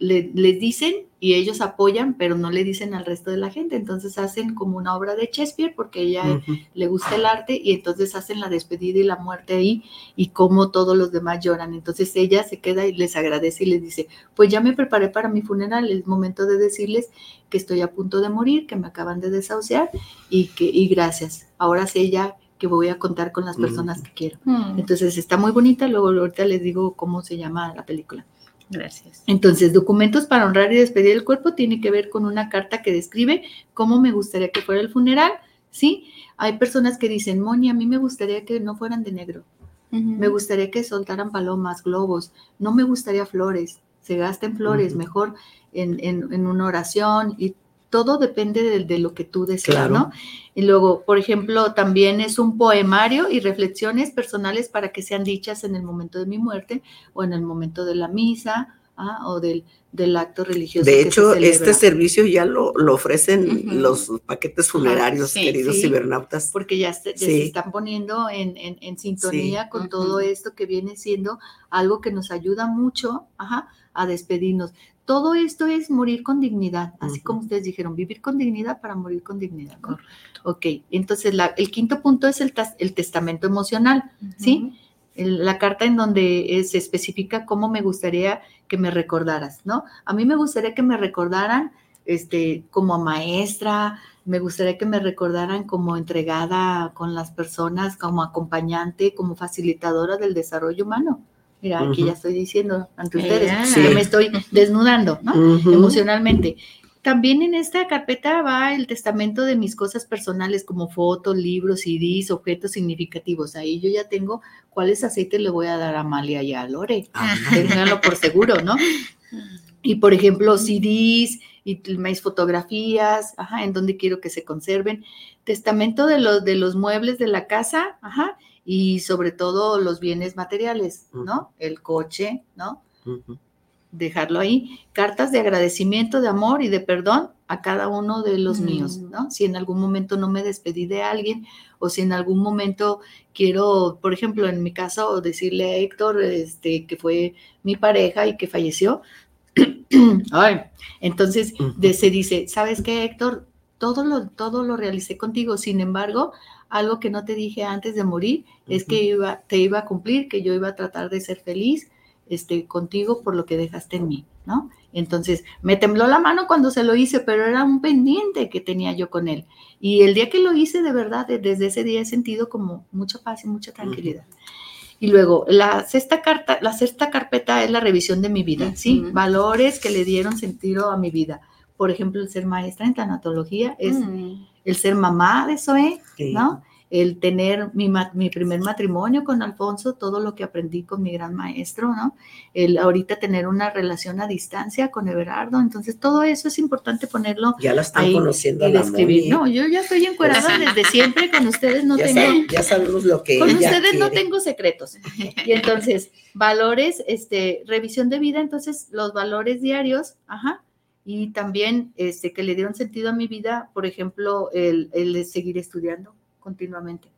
les dicen y ellos apoyan, pero no le dicen al resto de la gente. Entonces hacen como una obra de Shakespeare porque ella le gusta el arte y entonces hacen la despedida y la muerte ahí y como todos los demás lloran. Entonces ella se queda y les agradece y les dice, pues ya me preparé para mi funeral, es momento de decirles que estoy a punto de morir, que me acaban de desahuciar y que y gracias. Ahora sí ella que voy a contar con las personas que quiero. Mm. Entonces está muy bonita, luego ahorita les digo cómo se llama la película. Gracias. Entonces, documentos para honrar y despedir el cuerpo tiene que ver con una carta que describe cómo me gustaría que fuera el funeral, ¿sí? Hay personas que dicen, Moni, a mí me gustaría que no fueran de negro. Me gustaría que soltaran palomas, globos. No me gustaría flores. Se gasten flores, mejor en, en, en, una oración y todo depende de, lo que tú deseas, ¿no? Y luego, por ejemplo, también es un poemario y reflexiones personales para que sean dichas en el momento de mi muerte o en el momento de la misa, ah, o del, del acto religioso. De que se hecho, este servicio ya lo, lo ofrecen los paquetes funerarios, sí, queridos sí. cibernautas. porque ya, se, ya se Sí. están poniendo en, en- en sintonía con todo esto que viene siendo algo que nos ayuda mucho ajá, a despedirnos. Todo esto es morir con dignidad, así como ustedes dijeron, vivir con dignidad para morir con dignidad. ¿no? Ok, entonces la- el quinto punto es el, tas- el testamento emocional, ¿sí? El- la carta en donde se especifica cómo me gustaría que me recordaras, ¿no? A mí me gustaría que me recordaran este, como maestra, me gustaría que me recordaran como entregada con las personas, como acompañante, como facilitadora del desarrollo humano. Mira, aquí ya estoy diciendo ante ustedes, Yeah. que Sí. me estoy desnudando, ¿no? Emocionalmente. También en esta carpeta va el testamento de mis cosas personales como fotos, libros, CDs, objetos significativos. Ahí yo ya tengo cuáles aceites le voy a dar a Amalia y a Lore. Ah, Ténganlo por seguro, ¿no? Y por ejemplo, CDs y mis fotografías, ajá, en donde quiero que se conserven. Testamento de los, de los muebles de la casa, ajá, y sobre todo los bienes materiales, ¿no? El coche, ¿no? ujú. Dejarlo ahí. Cartas de agradecimiento, de amor y de perdón a cada uno de los Mm. míos, ¿no? Si en algún momento no me despedí de alguien o si en algún momento quiero, por ejemplo, en mi caso, decirle a Héctor, este, que fue mi pareja y que falleció. *clears throat* Ay, entonces de- se dice, ¿sabes qué, Héctor? Todo lo, todo lo realicé contigo. Sin embargo, algo que no te dije antes de morir es que iba, te iba a cumplir, que yo iba a tratar de ser feliz este, contigo por lo que dejaste en mí, ¿no? Entonces, me tembló la mano cuando se lo hice, pero era un pendiente que tenía yo con él. Y el día que lo hice, de verdad, de- desde ese día he sentido como mucha paz y mucha tranquilidad. Y luego, la sexta carta, la sexta carpeta es la revisión de mi vida, ¿sí? Valores que le dieron sentido a mi vida. Por ejemplo, el ser maestra en tanatología es Mm. el ser mamá de Zoe, Sí. ¿no? El tener mi, mi primer matrimonio con Alfonso, todo lo que aprendí con mi gran maestro, ¿no? El ahorita tener una relación a distancia con Everardo, entonces todo eso es importante ponerlo Ya la están ahí conociendo a y la describir. Moni. No, yo ya estoy encuerada *laughs* desde siempre, con ustedes no ya, tengo... sab- ya sabemos lo que Con ella ustedes no tengo secretos. Y entonces, valores, este, revisión de vida, entonces los valores diarios, ajá, y también este, que le dieron sentido a mi vida, por ejemplo, el, el seguir estudiando continuamente.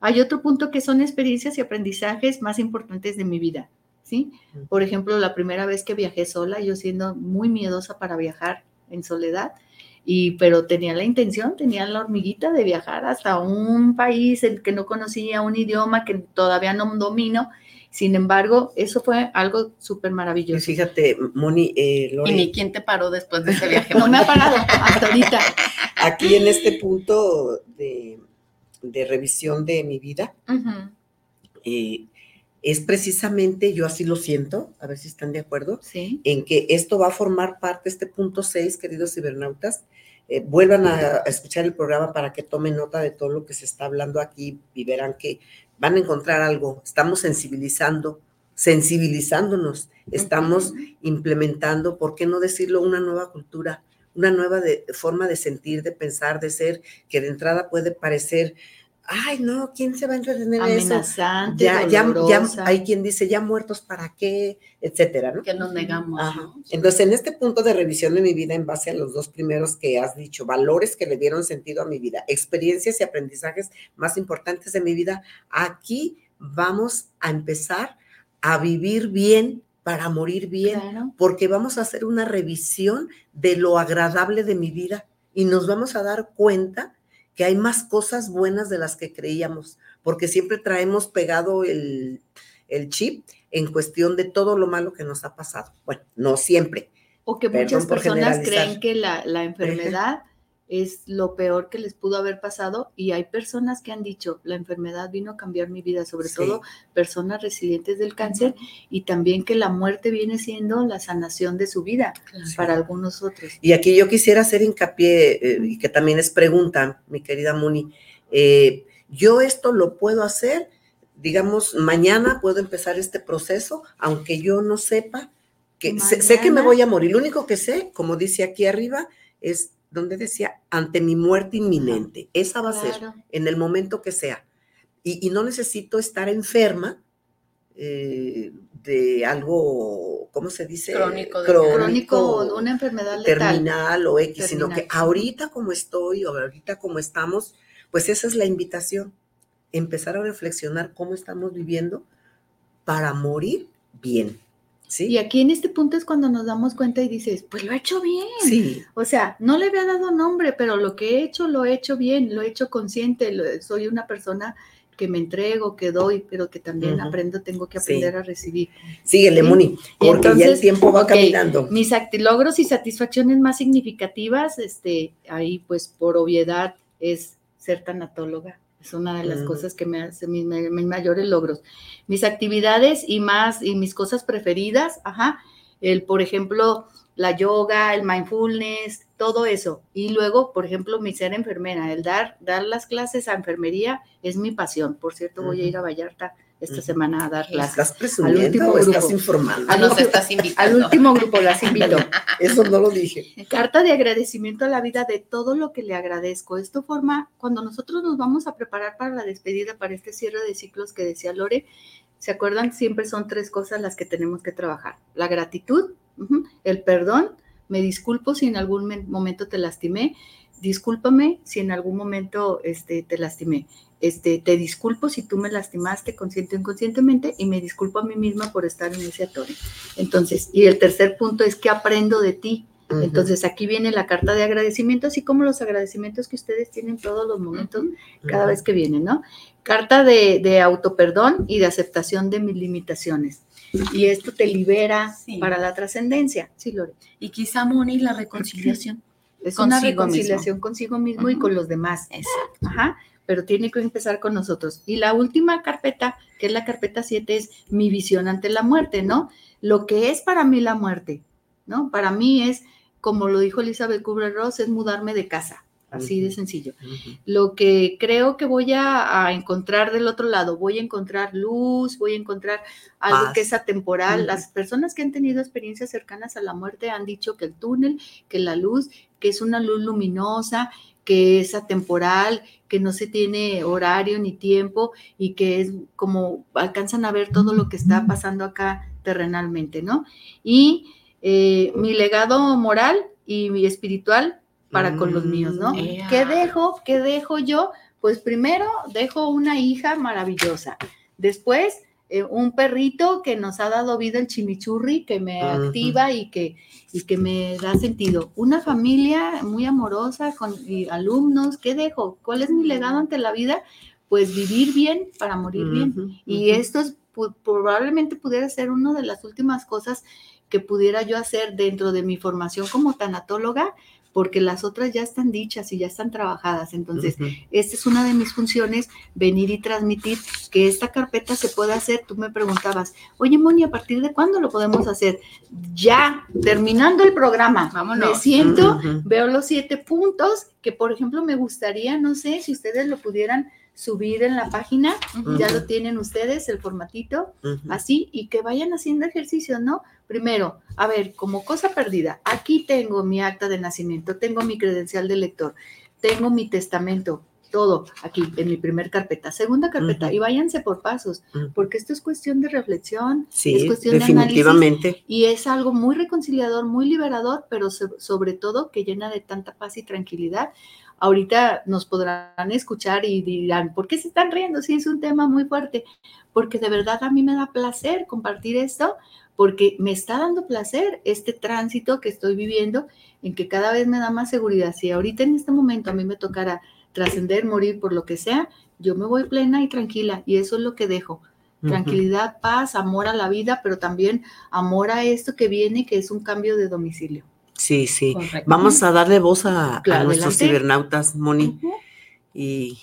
Hay otro punto que son experiencias y aprendizajes más importantes de mi vida, ¿sí? Por ejemplo, la primera vez que viajé sola, yo siendo muy miedosa para viajar en soledad, y pero tenía la intención, tenía la hormiguita de viajar hasta un país el que no conocía, un idioma que todavía no domino. Sin embargo, eso fue algo súper Y maravilloso. fíjate, Moni, eh, Lore, ¿Y ni quién te paró después de ese *laughs* viaje? No me ha parado hasta ahorita. aquí en este punto de, de revisión de mi vida, eh, es precisamente, yo así lo siento, a ver si están de acuerdo, Sí. en que esto va a formar parte, este punto 6, queridos cibernautas, eh, vuelvan a, a escuchar el programa para que tomen nota de todo lo que se está hablando aquí y verán que van a encontrar algo. Estamos sensibilizando, sensibilizándonos, estamos implementando, ¿por qué no decirlo? Una nueva cultura, una nueva de- forma de sentir, de pensar, de ser, que de entrada puede parecer, ay, no, ¿quién se va a entretener en eso? Amenazante, Ya, ya, ya, hay quien dice, ya muertos, ¿para qué? Etcétera, ¿no? Que nos negamos, Ajá. ¿no? Entonces, en este punto de revisión de mi vida, en base a los dos primeros que has dicho, valores que le dieron sentido a mi vida, experiencias y aprendizajes más importantes de mi vida, aquí vamos a empezar a vivir bien para morir bien, Claro. porque vamos a hacer una revisión de lo agradable de mi vida y nos vamos a dar cuenta que hay más cosas buenas de las que creíamos, porque siempre traemos pegado el, el chip en cuestión de todo lo malo que nos ha pasado. Bueno, no siempre. O que muchas personas creen que la, la enfermedad *laughs* es lo peor que les pudo haber pasado y hay personas que han dicho, la enfermedad vino a cambiar mi vida, sobre Sí. todo personas resilientes del cáncer y también que la muerte viene siendo la sanación de su vida para algunos otros. Y aquí yo quisiera hacer hincapié, eh, y que también es pregunta, mi querida Muni, eh, yo esto lo puedo hacer, digamos, mañana puedo empezar este proceso, aunque yo no sepa que sé, sé que me voy a morir. Lo único que sé, como dice aquí arriba, es donde decía, ante mi muerte inminente. Esa va a ser en el momento que sea. Y, y no necesito estar enferma eh, de algo, ¿cómo se dice? Crónico, de- Crónico, una enfermedad letal. terminal o X, sino que ahorita como estoy o ahorita como estamos, pues esa es la invitación, empezar a reflexionar cómo estamos viviendo para morir bien, ¿sí? Y aquí en este punto es cuando nos damos cuenta y dices, pues lo he hecho bien. Sí, O sea, no le había dado nombre, pero lo que he hecho lo he hecho bien, lo he hecho consciente, lo- soy una persona que me entrego, que doy, pero que también aprendo, tengo que Sí. aprender a recibir. síguele, Sí. Moni, porque ya el entonces, tiempo va caminando. Mis logros y satisfacciones más significativas, este, ahí pues por obviedad es ser tanatóloga. Es una de las Ujú. cosas que me hace mis, ma- mis mayores logros. Mis actividades y más, y mis cosas preferidas, ajá, el, por ejemplo, la yoga, el mindfulness, todo eso. Y luego, por ejemplo, mi ser enfermera, el dar, dar las clases a enfermería es mi pasión. Por cierto, voy a ir a Vallarta esta semana a dar clases. ¿Estás presumiendo último o estás grupo. informando? Al Nos último- estás Al grupo las invito. *laughs* Eso no lo dije. Carta de agradecimiento a la vida de todo lo que le agradezco. Esto forma, cuando nosotros nos vamos a preparar para la despedida, para este cierre de ciclos que decía Lore, ¿se acuerdan? Siempre son tres cosas las que tenemos que trabajar. La gratitud, el perdón, me disculpo si en algún men- momento te lastimé, discúlpame si en algún momento este, te lastimé. Este, te disculpo si tú me lastimaste consciente o inconscientemente y me disculpo a mí misma por estar en ese atole. Entonces, y el tercer punto es que aprendo de ti. Entonces aquí viene la carta de agradecimiento, así como los agradecimientos que ustedes tienen todos los momentos, cada vez que vienen, ¿no? Carta de, de autoperdón y de aceptación de mis limitaciones. Y esto te libera Sí. para la trascendencia. Sí, Lore. Y quizá, Moni, la *clears throat* reconciliación. Es una reconciliación consigo mismo y con los demás. Exacto. Ajá. Pero tiene que empezar con nosotros. Y la última carpeta, que es la carpeta 7, es mi visión ante la muerte, ¿no? Lo que es para mí la muerte, ¿no? Para mí es, como lo dijo Elizabeth Kubler-Ross, es mudarme de casa. Así de sencillo. Lo que creo que voy a, a encontrar del otro lado, voy a encontrar luz, voy a encontrar algo Paz. que es atemporal. Las personas que han tenido experiencias cercanas a la muerte han dicho que el túnel, que la luz, que es una luz luminosa, que es atemporal, que no se tiene horario ni tiempo y que es como alcanzan a ver todo lo que está pasando acá terrenalmente, ¿no? Y eh, mi legado moral y mi espiritual para con los míos, ¿no? Ea. ¿Qué dejo? ¿Qué dejo yo? Pues primero dejo una hija maravillosa. Después, eh, un perrito que nos ha dado vida el chimichurri, que me activa y que, y que me da sentido. Una familia muy amorosa con y alumnos. ¿Qué dejo? ¿Cuál es mi legado ante la vida? Pues vivir bien para morir bien. Y esto es, probablemente pudiera ser una de las últimas cosas que pudiera yo hacer dentro de mi formación como tanatóloga, porque las otras ya están dichas y ya están trabajadas. Entonces, esta es una de mis funciones, venir y transmitir que esta carpeta se puede hacer. Tú me preguntabas, oye, Moni, ¿a partir de cuándo lo podemos hacer? Ya, terminando el programa. Vámonos. Me siento, veo los siete puntos que, por ejemplo, me gustaría, no sé, si ustedes lo pudieran subir en la página, ya lo tienen ustedes, el formatito, así, y que vayan haciendo ejercicios, ¿no? Primero, a ver, como cosa perdida, aquí tengo mi acta de nacimiento, tengo mi credencial de lector, tengo mi testamento, todo aquí en mi primer carpeta. Segunda carpeta, y váyanse por pasos, porque esto es cuestión de reflexión, es Sí, cuestión de análisis y es algo muy reconciliador, muy liberador, pero so- sobre todo que llena de tanta paz y tranquilidad. Ahorita nos podrán escuchar y dirán, ¿por qué se están riendo? Sí, es un tema muy fuerte, porque de verdad a mí me da placer compartir esto, porque me está dando placer este tránsito que estoy viviendo, en que cada vez me da más seguridad. Si ahorita en este momento a mí me tocara trascender, morir por lo que sea, yo me voy plena y tranquila, y eso es lo que dejo. Tranquilidad, paz, amor a la vida, pero también amor a esto que viene, que es un cambio de domicilio. Sí, sí. Correcto. Vamos a darle voz a, a nuestros adelante. cibernautas, Moni. Y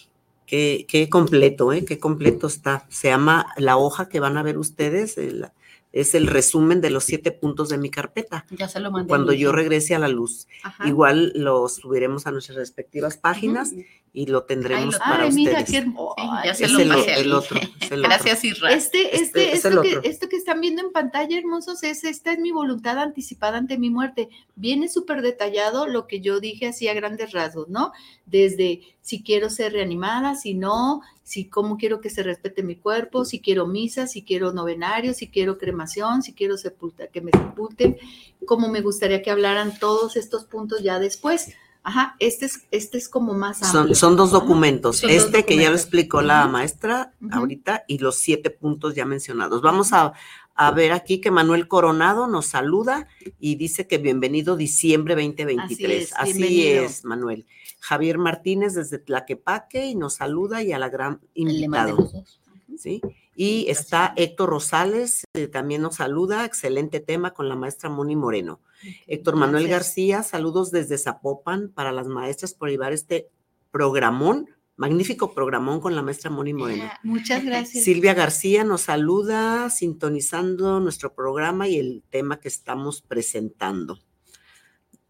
qué, qué completo, ¿eh? Qué completo está. Se llama la hoja que van a ver ustedes. el- es el resumen de los siete puntos de mi carpeta. Ya se lo mandé. Cuando yo regrese a la luz. Ajá. Igual lo subiremos a nuestras respectivas páginas y lo tendremos Ay, lo- para Ay, mira, ustedes. qué hermoso. Sí, ya se Es lo el, pasé el otro. es el otro. Gracias, Isra. Este, Este este, es esto, que, otro. esto que están viendo en pantalla, hermosos, es esta es mi voluntad anticipada ante mi muerte. Viene súper detallado lo que yo dije así a grandes rasgos, ¿no? Desde si quiero ser reanimada, si no, si cómo quiero que se respete mi cuerpo, si quiero misa, si quiero novenario, si quiero cremación, si quiero sepultar, que me sepulten, cómo me gustaría que hablaran todos estos puntos ya después. Ajá, este es, este es como más amplio. Son, dos documentos. este que ya lo explicó la maestra ahorita y los siete puntos ya mencionados. Vamos a, a, ver aquí que Manuel Coronado nos saluda y dice que bienvenido diciembre 2023. Así es, Manuel. Javier Martínez desde Tlaquepaque y nos saluda y a la gran invitado. ¿Sí? Y está Héctor Rosales, eh, también nos saluda, excelente tema con la maestra Moni Moreno. Héctor Manuel García, saludos desde Zapopan para las maestras por llevar este programón, magnífico programón con la maestra Moni Moreno. Muchas gracias. Silvia García nos saluda, sintonizando nuestro programa y el tema que estamos presentando.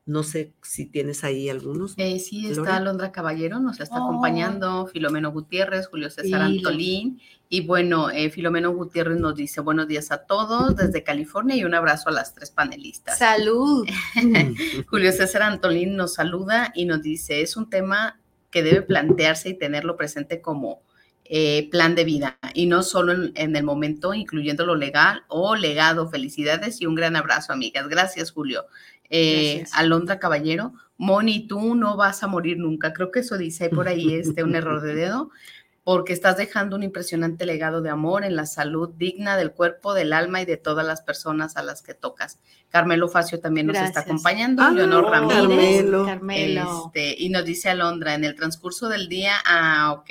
No sé si tienes ahí algunos. Eh, sí, está Alondra Caballero, nos está oh. acompañando, Filomeno Gutiérrez, Julio César Antolín. Y bueno, eh, Filomeno Gutiérrez nos dice buenos días a todos desde California y un abrazo a las tres panelistas. Salud. *laughs* Julio César Antolín nos saluda y nos dice, es un tema que debe plantearse y tenerlo presente como eh, plan de vida y no solo en, en, el momento, incluyendo lo legal o legado. Felicidades y un gran abrazo, amigas. Gracias, Julio eh, Alondra Caballero, Moni, tú no vas a morir nunca. Creo que eso dice por ahí este, un error de dedo, *laughs* porque estás dejando un impresionante legado de amor en la salud digna del cuerpo, del alma y de todas las personas a las que tocas. Carmelo Facio también nos está acompañando, ah, Leonor Ramírez. Carmelo. Este, y nos dice Alondra, en el transcurso del día, ah, ok,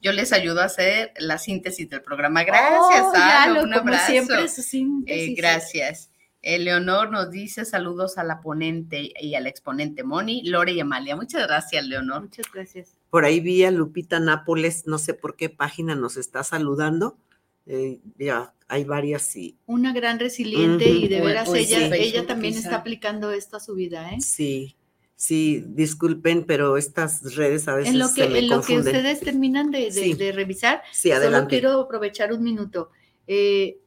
yo les ayudo a hacer la síntesis del programa. Gracias, oh, un abrazo. Siempre, eh, gracias. Leonor nos dice saludos a la ponente y al exponente Moni, Lore y Amalia. Muchas gracias, Leonor. Muchas gracias. Por ahí vi a Lupita Nápoles, no sé por qué página nos está saludando. Eh, ya hay varias y una gran resiliente y de veras ella, ella también está aplicando esto a su vida, ¿eh? Sí, sí, disculpen, pero estas redes a veces en lo que, en lo que ustedes terminan de, revisar, solo quiero aprovechar un minuto. Eh,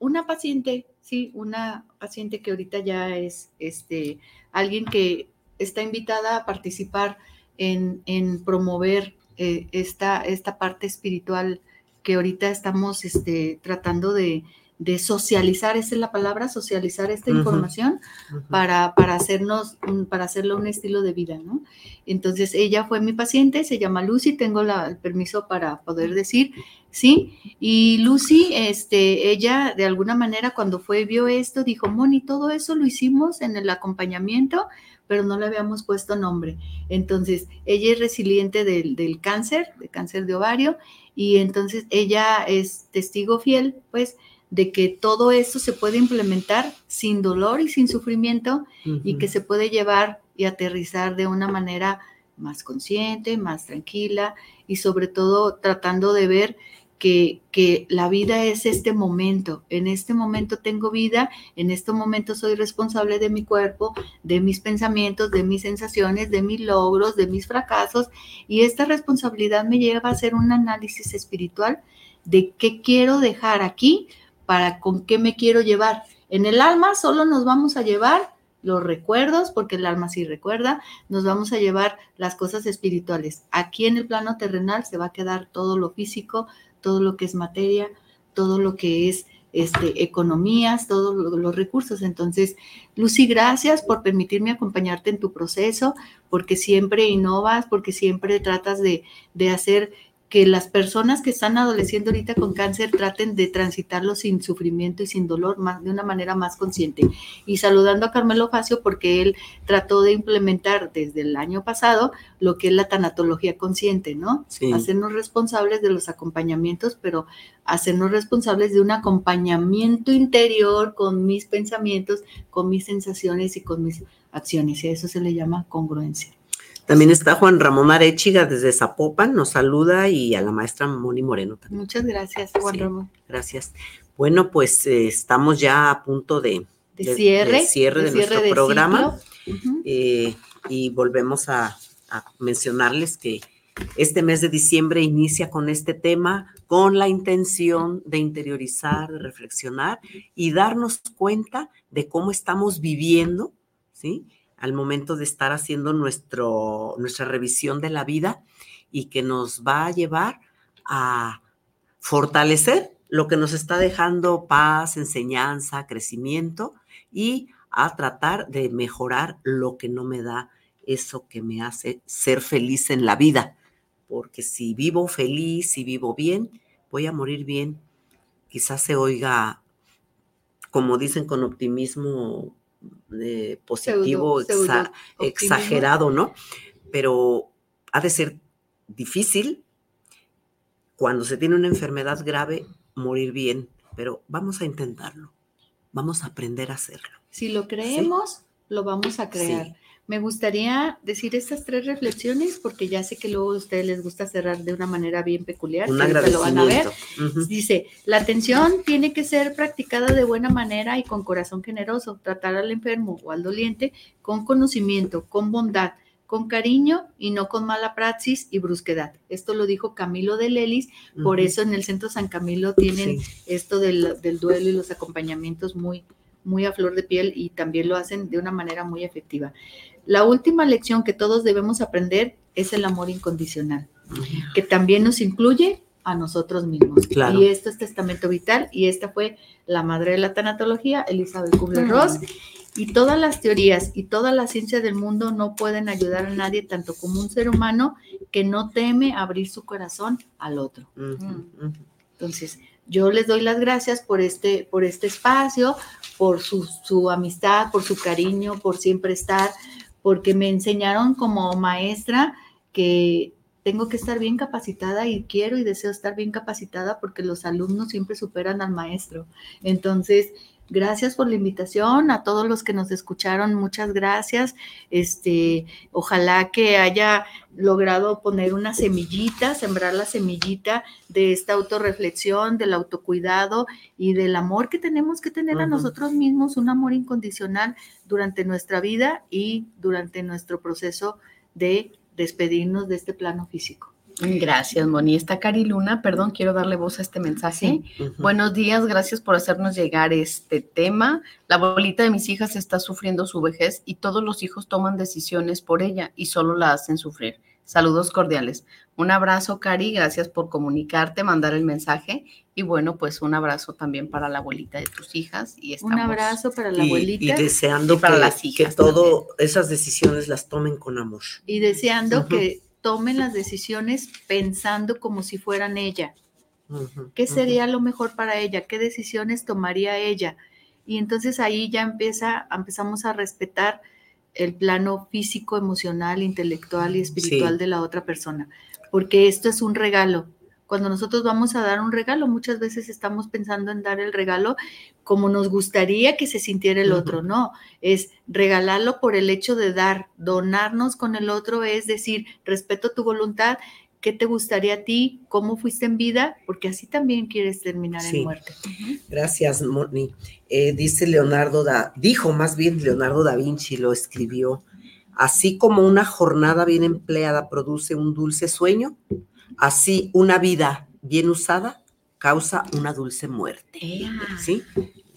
una paciente sí, una paciente que ahorita ya es este, alguien que está invitada a participar en, promover eh, esta, esta parte espiritual que ahorita estamos este, tratando de, de socializar, esa es la palabra, socializar esta información para, para hacernos, para hacerlo un estilo de vida, ¿no? Entonces, ella fue mi paciente, se llama Lucy, tengo la, el permiso para poder decir, ¿sí? Y Lucy, este, ella de alguna manera cuando fue, vio esto, dijo, Moni, todo eso lo hicimos en el acompañamiento, pero no le habíamos puesto nombre. Entonces, ella es resiliente del, del cáncer, de cáncer de ovario, y entonces ella es testigo fiel, pues, de que todo esto se puede implementar sin dolor y sin sufrimiento y que se puede llevar y aterrizar de una manera más consciente, más tranquila y sobre todo tratando de ver que, la vida es este momento. En este momento tengo vida, en este momento soy responsable de mi cuerpo, de mis pensamientos, de mis sensaciones, de mis logros, de mis fracasos. Y esta responsabilidad me lleva a hacer un análisis espiritual de qué quiero dejar aquí para con qué me quiero llevar. En el alma solo nos vamos a llevar los recuerdos, porque el alma sí recuerda, nos vamos a llevar las cosas espirituales. Aquí en el plano terrenal se va a quedar todo lo físico, todo lo que es materia, todo lo que es este, economías, todos los recursos. Entonces, Lucy, gracias por permitirme acompañarte en tu proceso, porque siempre innovas, porque siempre tratas de, de hacer que las personas que están adoleciendo ahorita con cáncer traten de transitarlo sin sufrimiento y sin dolor, más, de una manera más consciente. Y saludando a Carmelo Facio porque él trató de implementar desde el año pasado lo que es la tanatología consciente, ¿no? Hacernos responsables de los acompañamientos, pero hacernos responsables de un acompañamiento interior con mis pensamientos, con mis sensaciones y con mis acciones. Y a eso se le llama congruencia. También está Juan Ramón Arechiga desde Zapopan, nos saluda y a la maestra Moni Moreno también. Muchas gracias, Juan Ramón. Gracias. Bueno, pues eh, estamos ya a punto de, cierre, de, nuestro programa eh, y volvemos a, a mencionarles que este mes de diciembre inicia con este tema, con la intención de interiorizar, de reflexionar y darnos cuenta de cómo estamos viviendo, ¿sí? Al momento de estar haciendo nuestro, nuestra revisión de la vida y que nos va a llevar a fortalecer lo que nos está dejando paz, enseñanza, crecimiento y a tratar de mejorar lo que no me da eso que me hace ser feliz en la vida. Porque si vivo feliz, si vivo bien, voy a morir bien. Quizás se oiga, como dicen con optimismo eh, positivo, exagerado, ¿no? Pero ha de ser difícil cuando se tiene una enfermedad grave morir bien, pero vamos a intentarlo, vamos a aprender a hacerlo. Si lo creemos, lo vamos a crear. Me gustaría decir estas tres reflexiones porque ya sé que luego a ustedes les gusta cerrar de una manera bien peculiar. Un lo van a ver. Dice, la atención tiene que ser practicada de buena manera y con corazón generoso. Tratar al enfermo o al doliente con conocimiento, con bondad, con cariño y no con mala praxis y brusquedad. Esto lo dijo Camilo de Lelis, por eso en el Centro San Camilo tienen esto del, del, duelo y los acompañamientos muy, muy a flor de piel y también lo hacen de una manera muy efectiva. La última lección que todos debemos aprender es el amor incondicional, que también nos incluye a nosotros mismos. Y esto es testamento vital y esta fue la madre de la tanatología, Elizabeth Kubler-Ross. Y todas las teorías y toda la ciencia del mundo no pueden ayudar a nadie, tanto como un ser humano que no teme abrir su corazón al otro. Entonces, yo les doy las gracias por este, por este espacio, por su, su amistad, por su cariño, por siempre estar, porque me enseñaron como maestra que tengo que estar bien capacitada y quiero y deseo estar bien capacitada porque los alumnos siempre superan al maestro. Entonces, Gracias por la invitación a todos los que nos escucharon, muchas gracias. Este, ojalá que haya logrado poner una semillita, sembrar la semillita de esta autorreflexión, del autocuidado y del amor que tenemos que tener a nosotros mismos, un amor incondicional durante nuestra vida y durante nuestro proceso de despedirnos de este plano físico. Gracias, Moni. Está Cari Luna, perdón, quiero darle voz a este mensaje. Buenos días, gracias por hacernos llegar este tema. La abuelita de mis hijas está sufriendo su vejez y todos los hijos toman decisiones por ella y solo la hacen sufrir. Saludos cordiales. Un abrazo, Cari, gracias por comunicarte, mandar el mensaje y bueno, pues un abrazo también para la abuelita de tus hijas. Y un abrazo para la abuelita. Y, deseando para que, las hijas que todo esas decisiones las tomen con amor. Y deseando que tomen las decisiones pensando como si fueran ella. ¿Qué sería lo mejor para ella? ¿Qué decisiones tomaría ella? Y entonces ahí ya empieza, empezamos a respetar el plano físico, emocional, intelectual y espiritual de la otra persona, porque esto es un regalo. Cuando nosotros vamos a dar un regalo, muchas veces estamos pensando en dar el regalo como nos gustaría que se sintiera el otro. No, es regalarlo por el hecho de dar, donarnos con el otro, es decir, respeto tu voluntad, ¿Qué te gustaría a ti? ¿Cómo fuiste en vida? Porque así también quieres terminar en muerte. Gracias, Moni. Eh, dice Leonardo, da, dijo más bien Leonardo da Vinci, lo escribió. Así como una jornada bien empleada produce un dulce sueño, Así, una vida bien usada causa una dulce muerte. ¿Sí?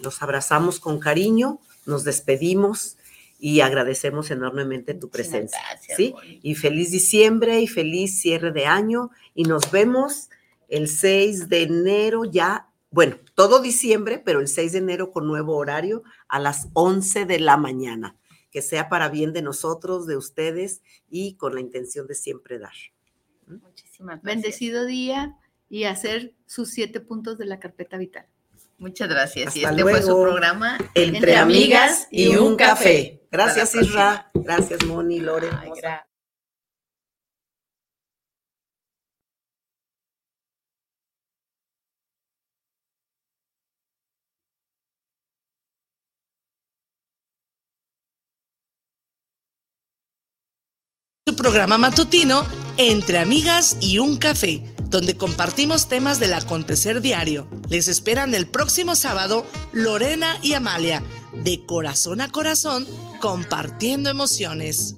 Los abrazamos con cariño, nos despedimos y agradecemos enormemente tu presencia. ¿sí? Y feliz diciembre y feliz cierre de año y nos vemos el 6 de enero ya, bueno, todo diciembre, pero el 6 de enero con nuevo horario a las 11 de la mañana. Que sea para bien de nosotros, de ustedes y con la intención de siempre dar. Bendecido día y hacer sus siete puntos de la carpeta vital. Muchas gracias. y este fue su programa Entre, Amigas y un Café. Gracias, Isra. Gracias, Moni, Lore. Su programa matutino entre amigas y un café, donde compartimos temas del acontecer diario. Les esperan el próximo sábado Lorena y Amalia, de corazón a corazón, compartiendo emociones.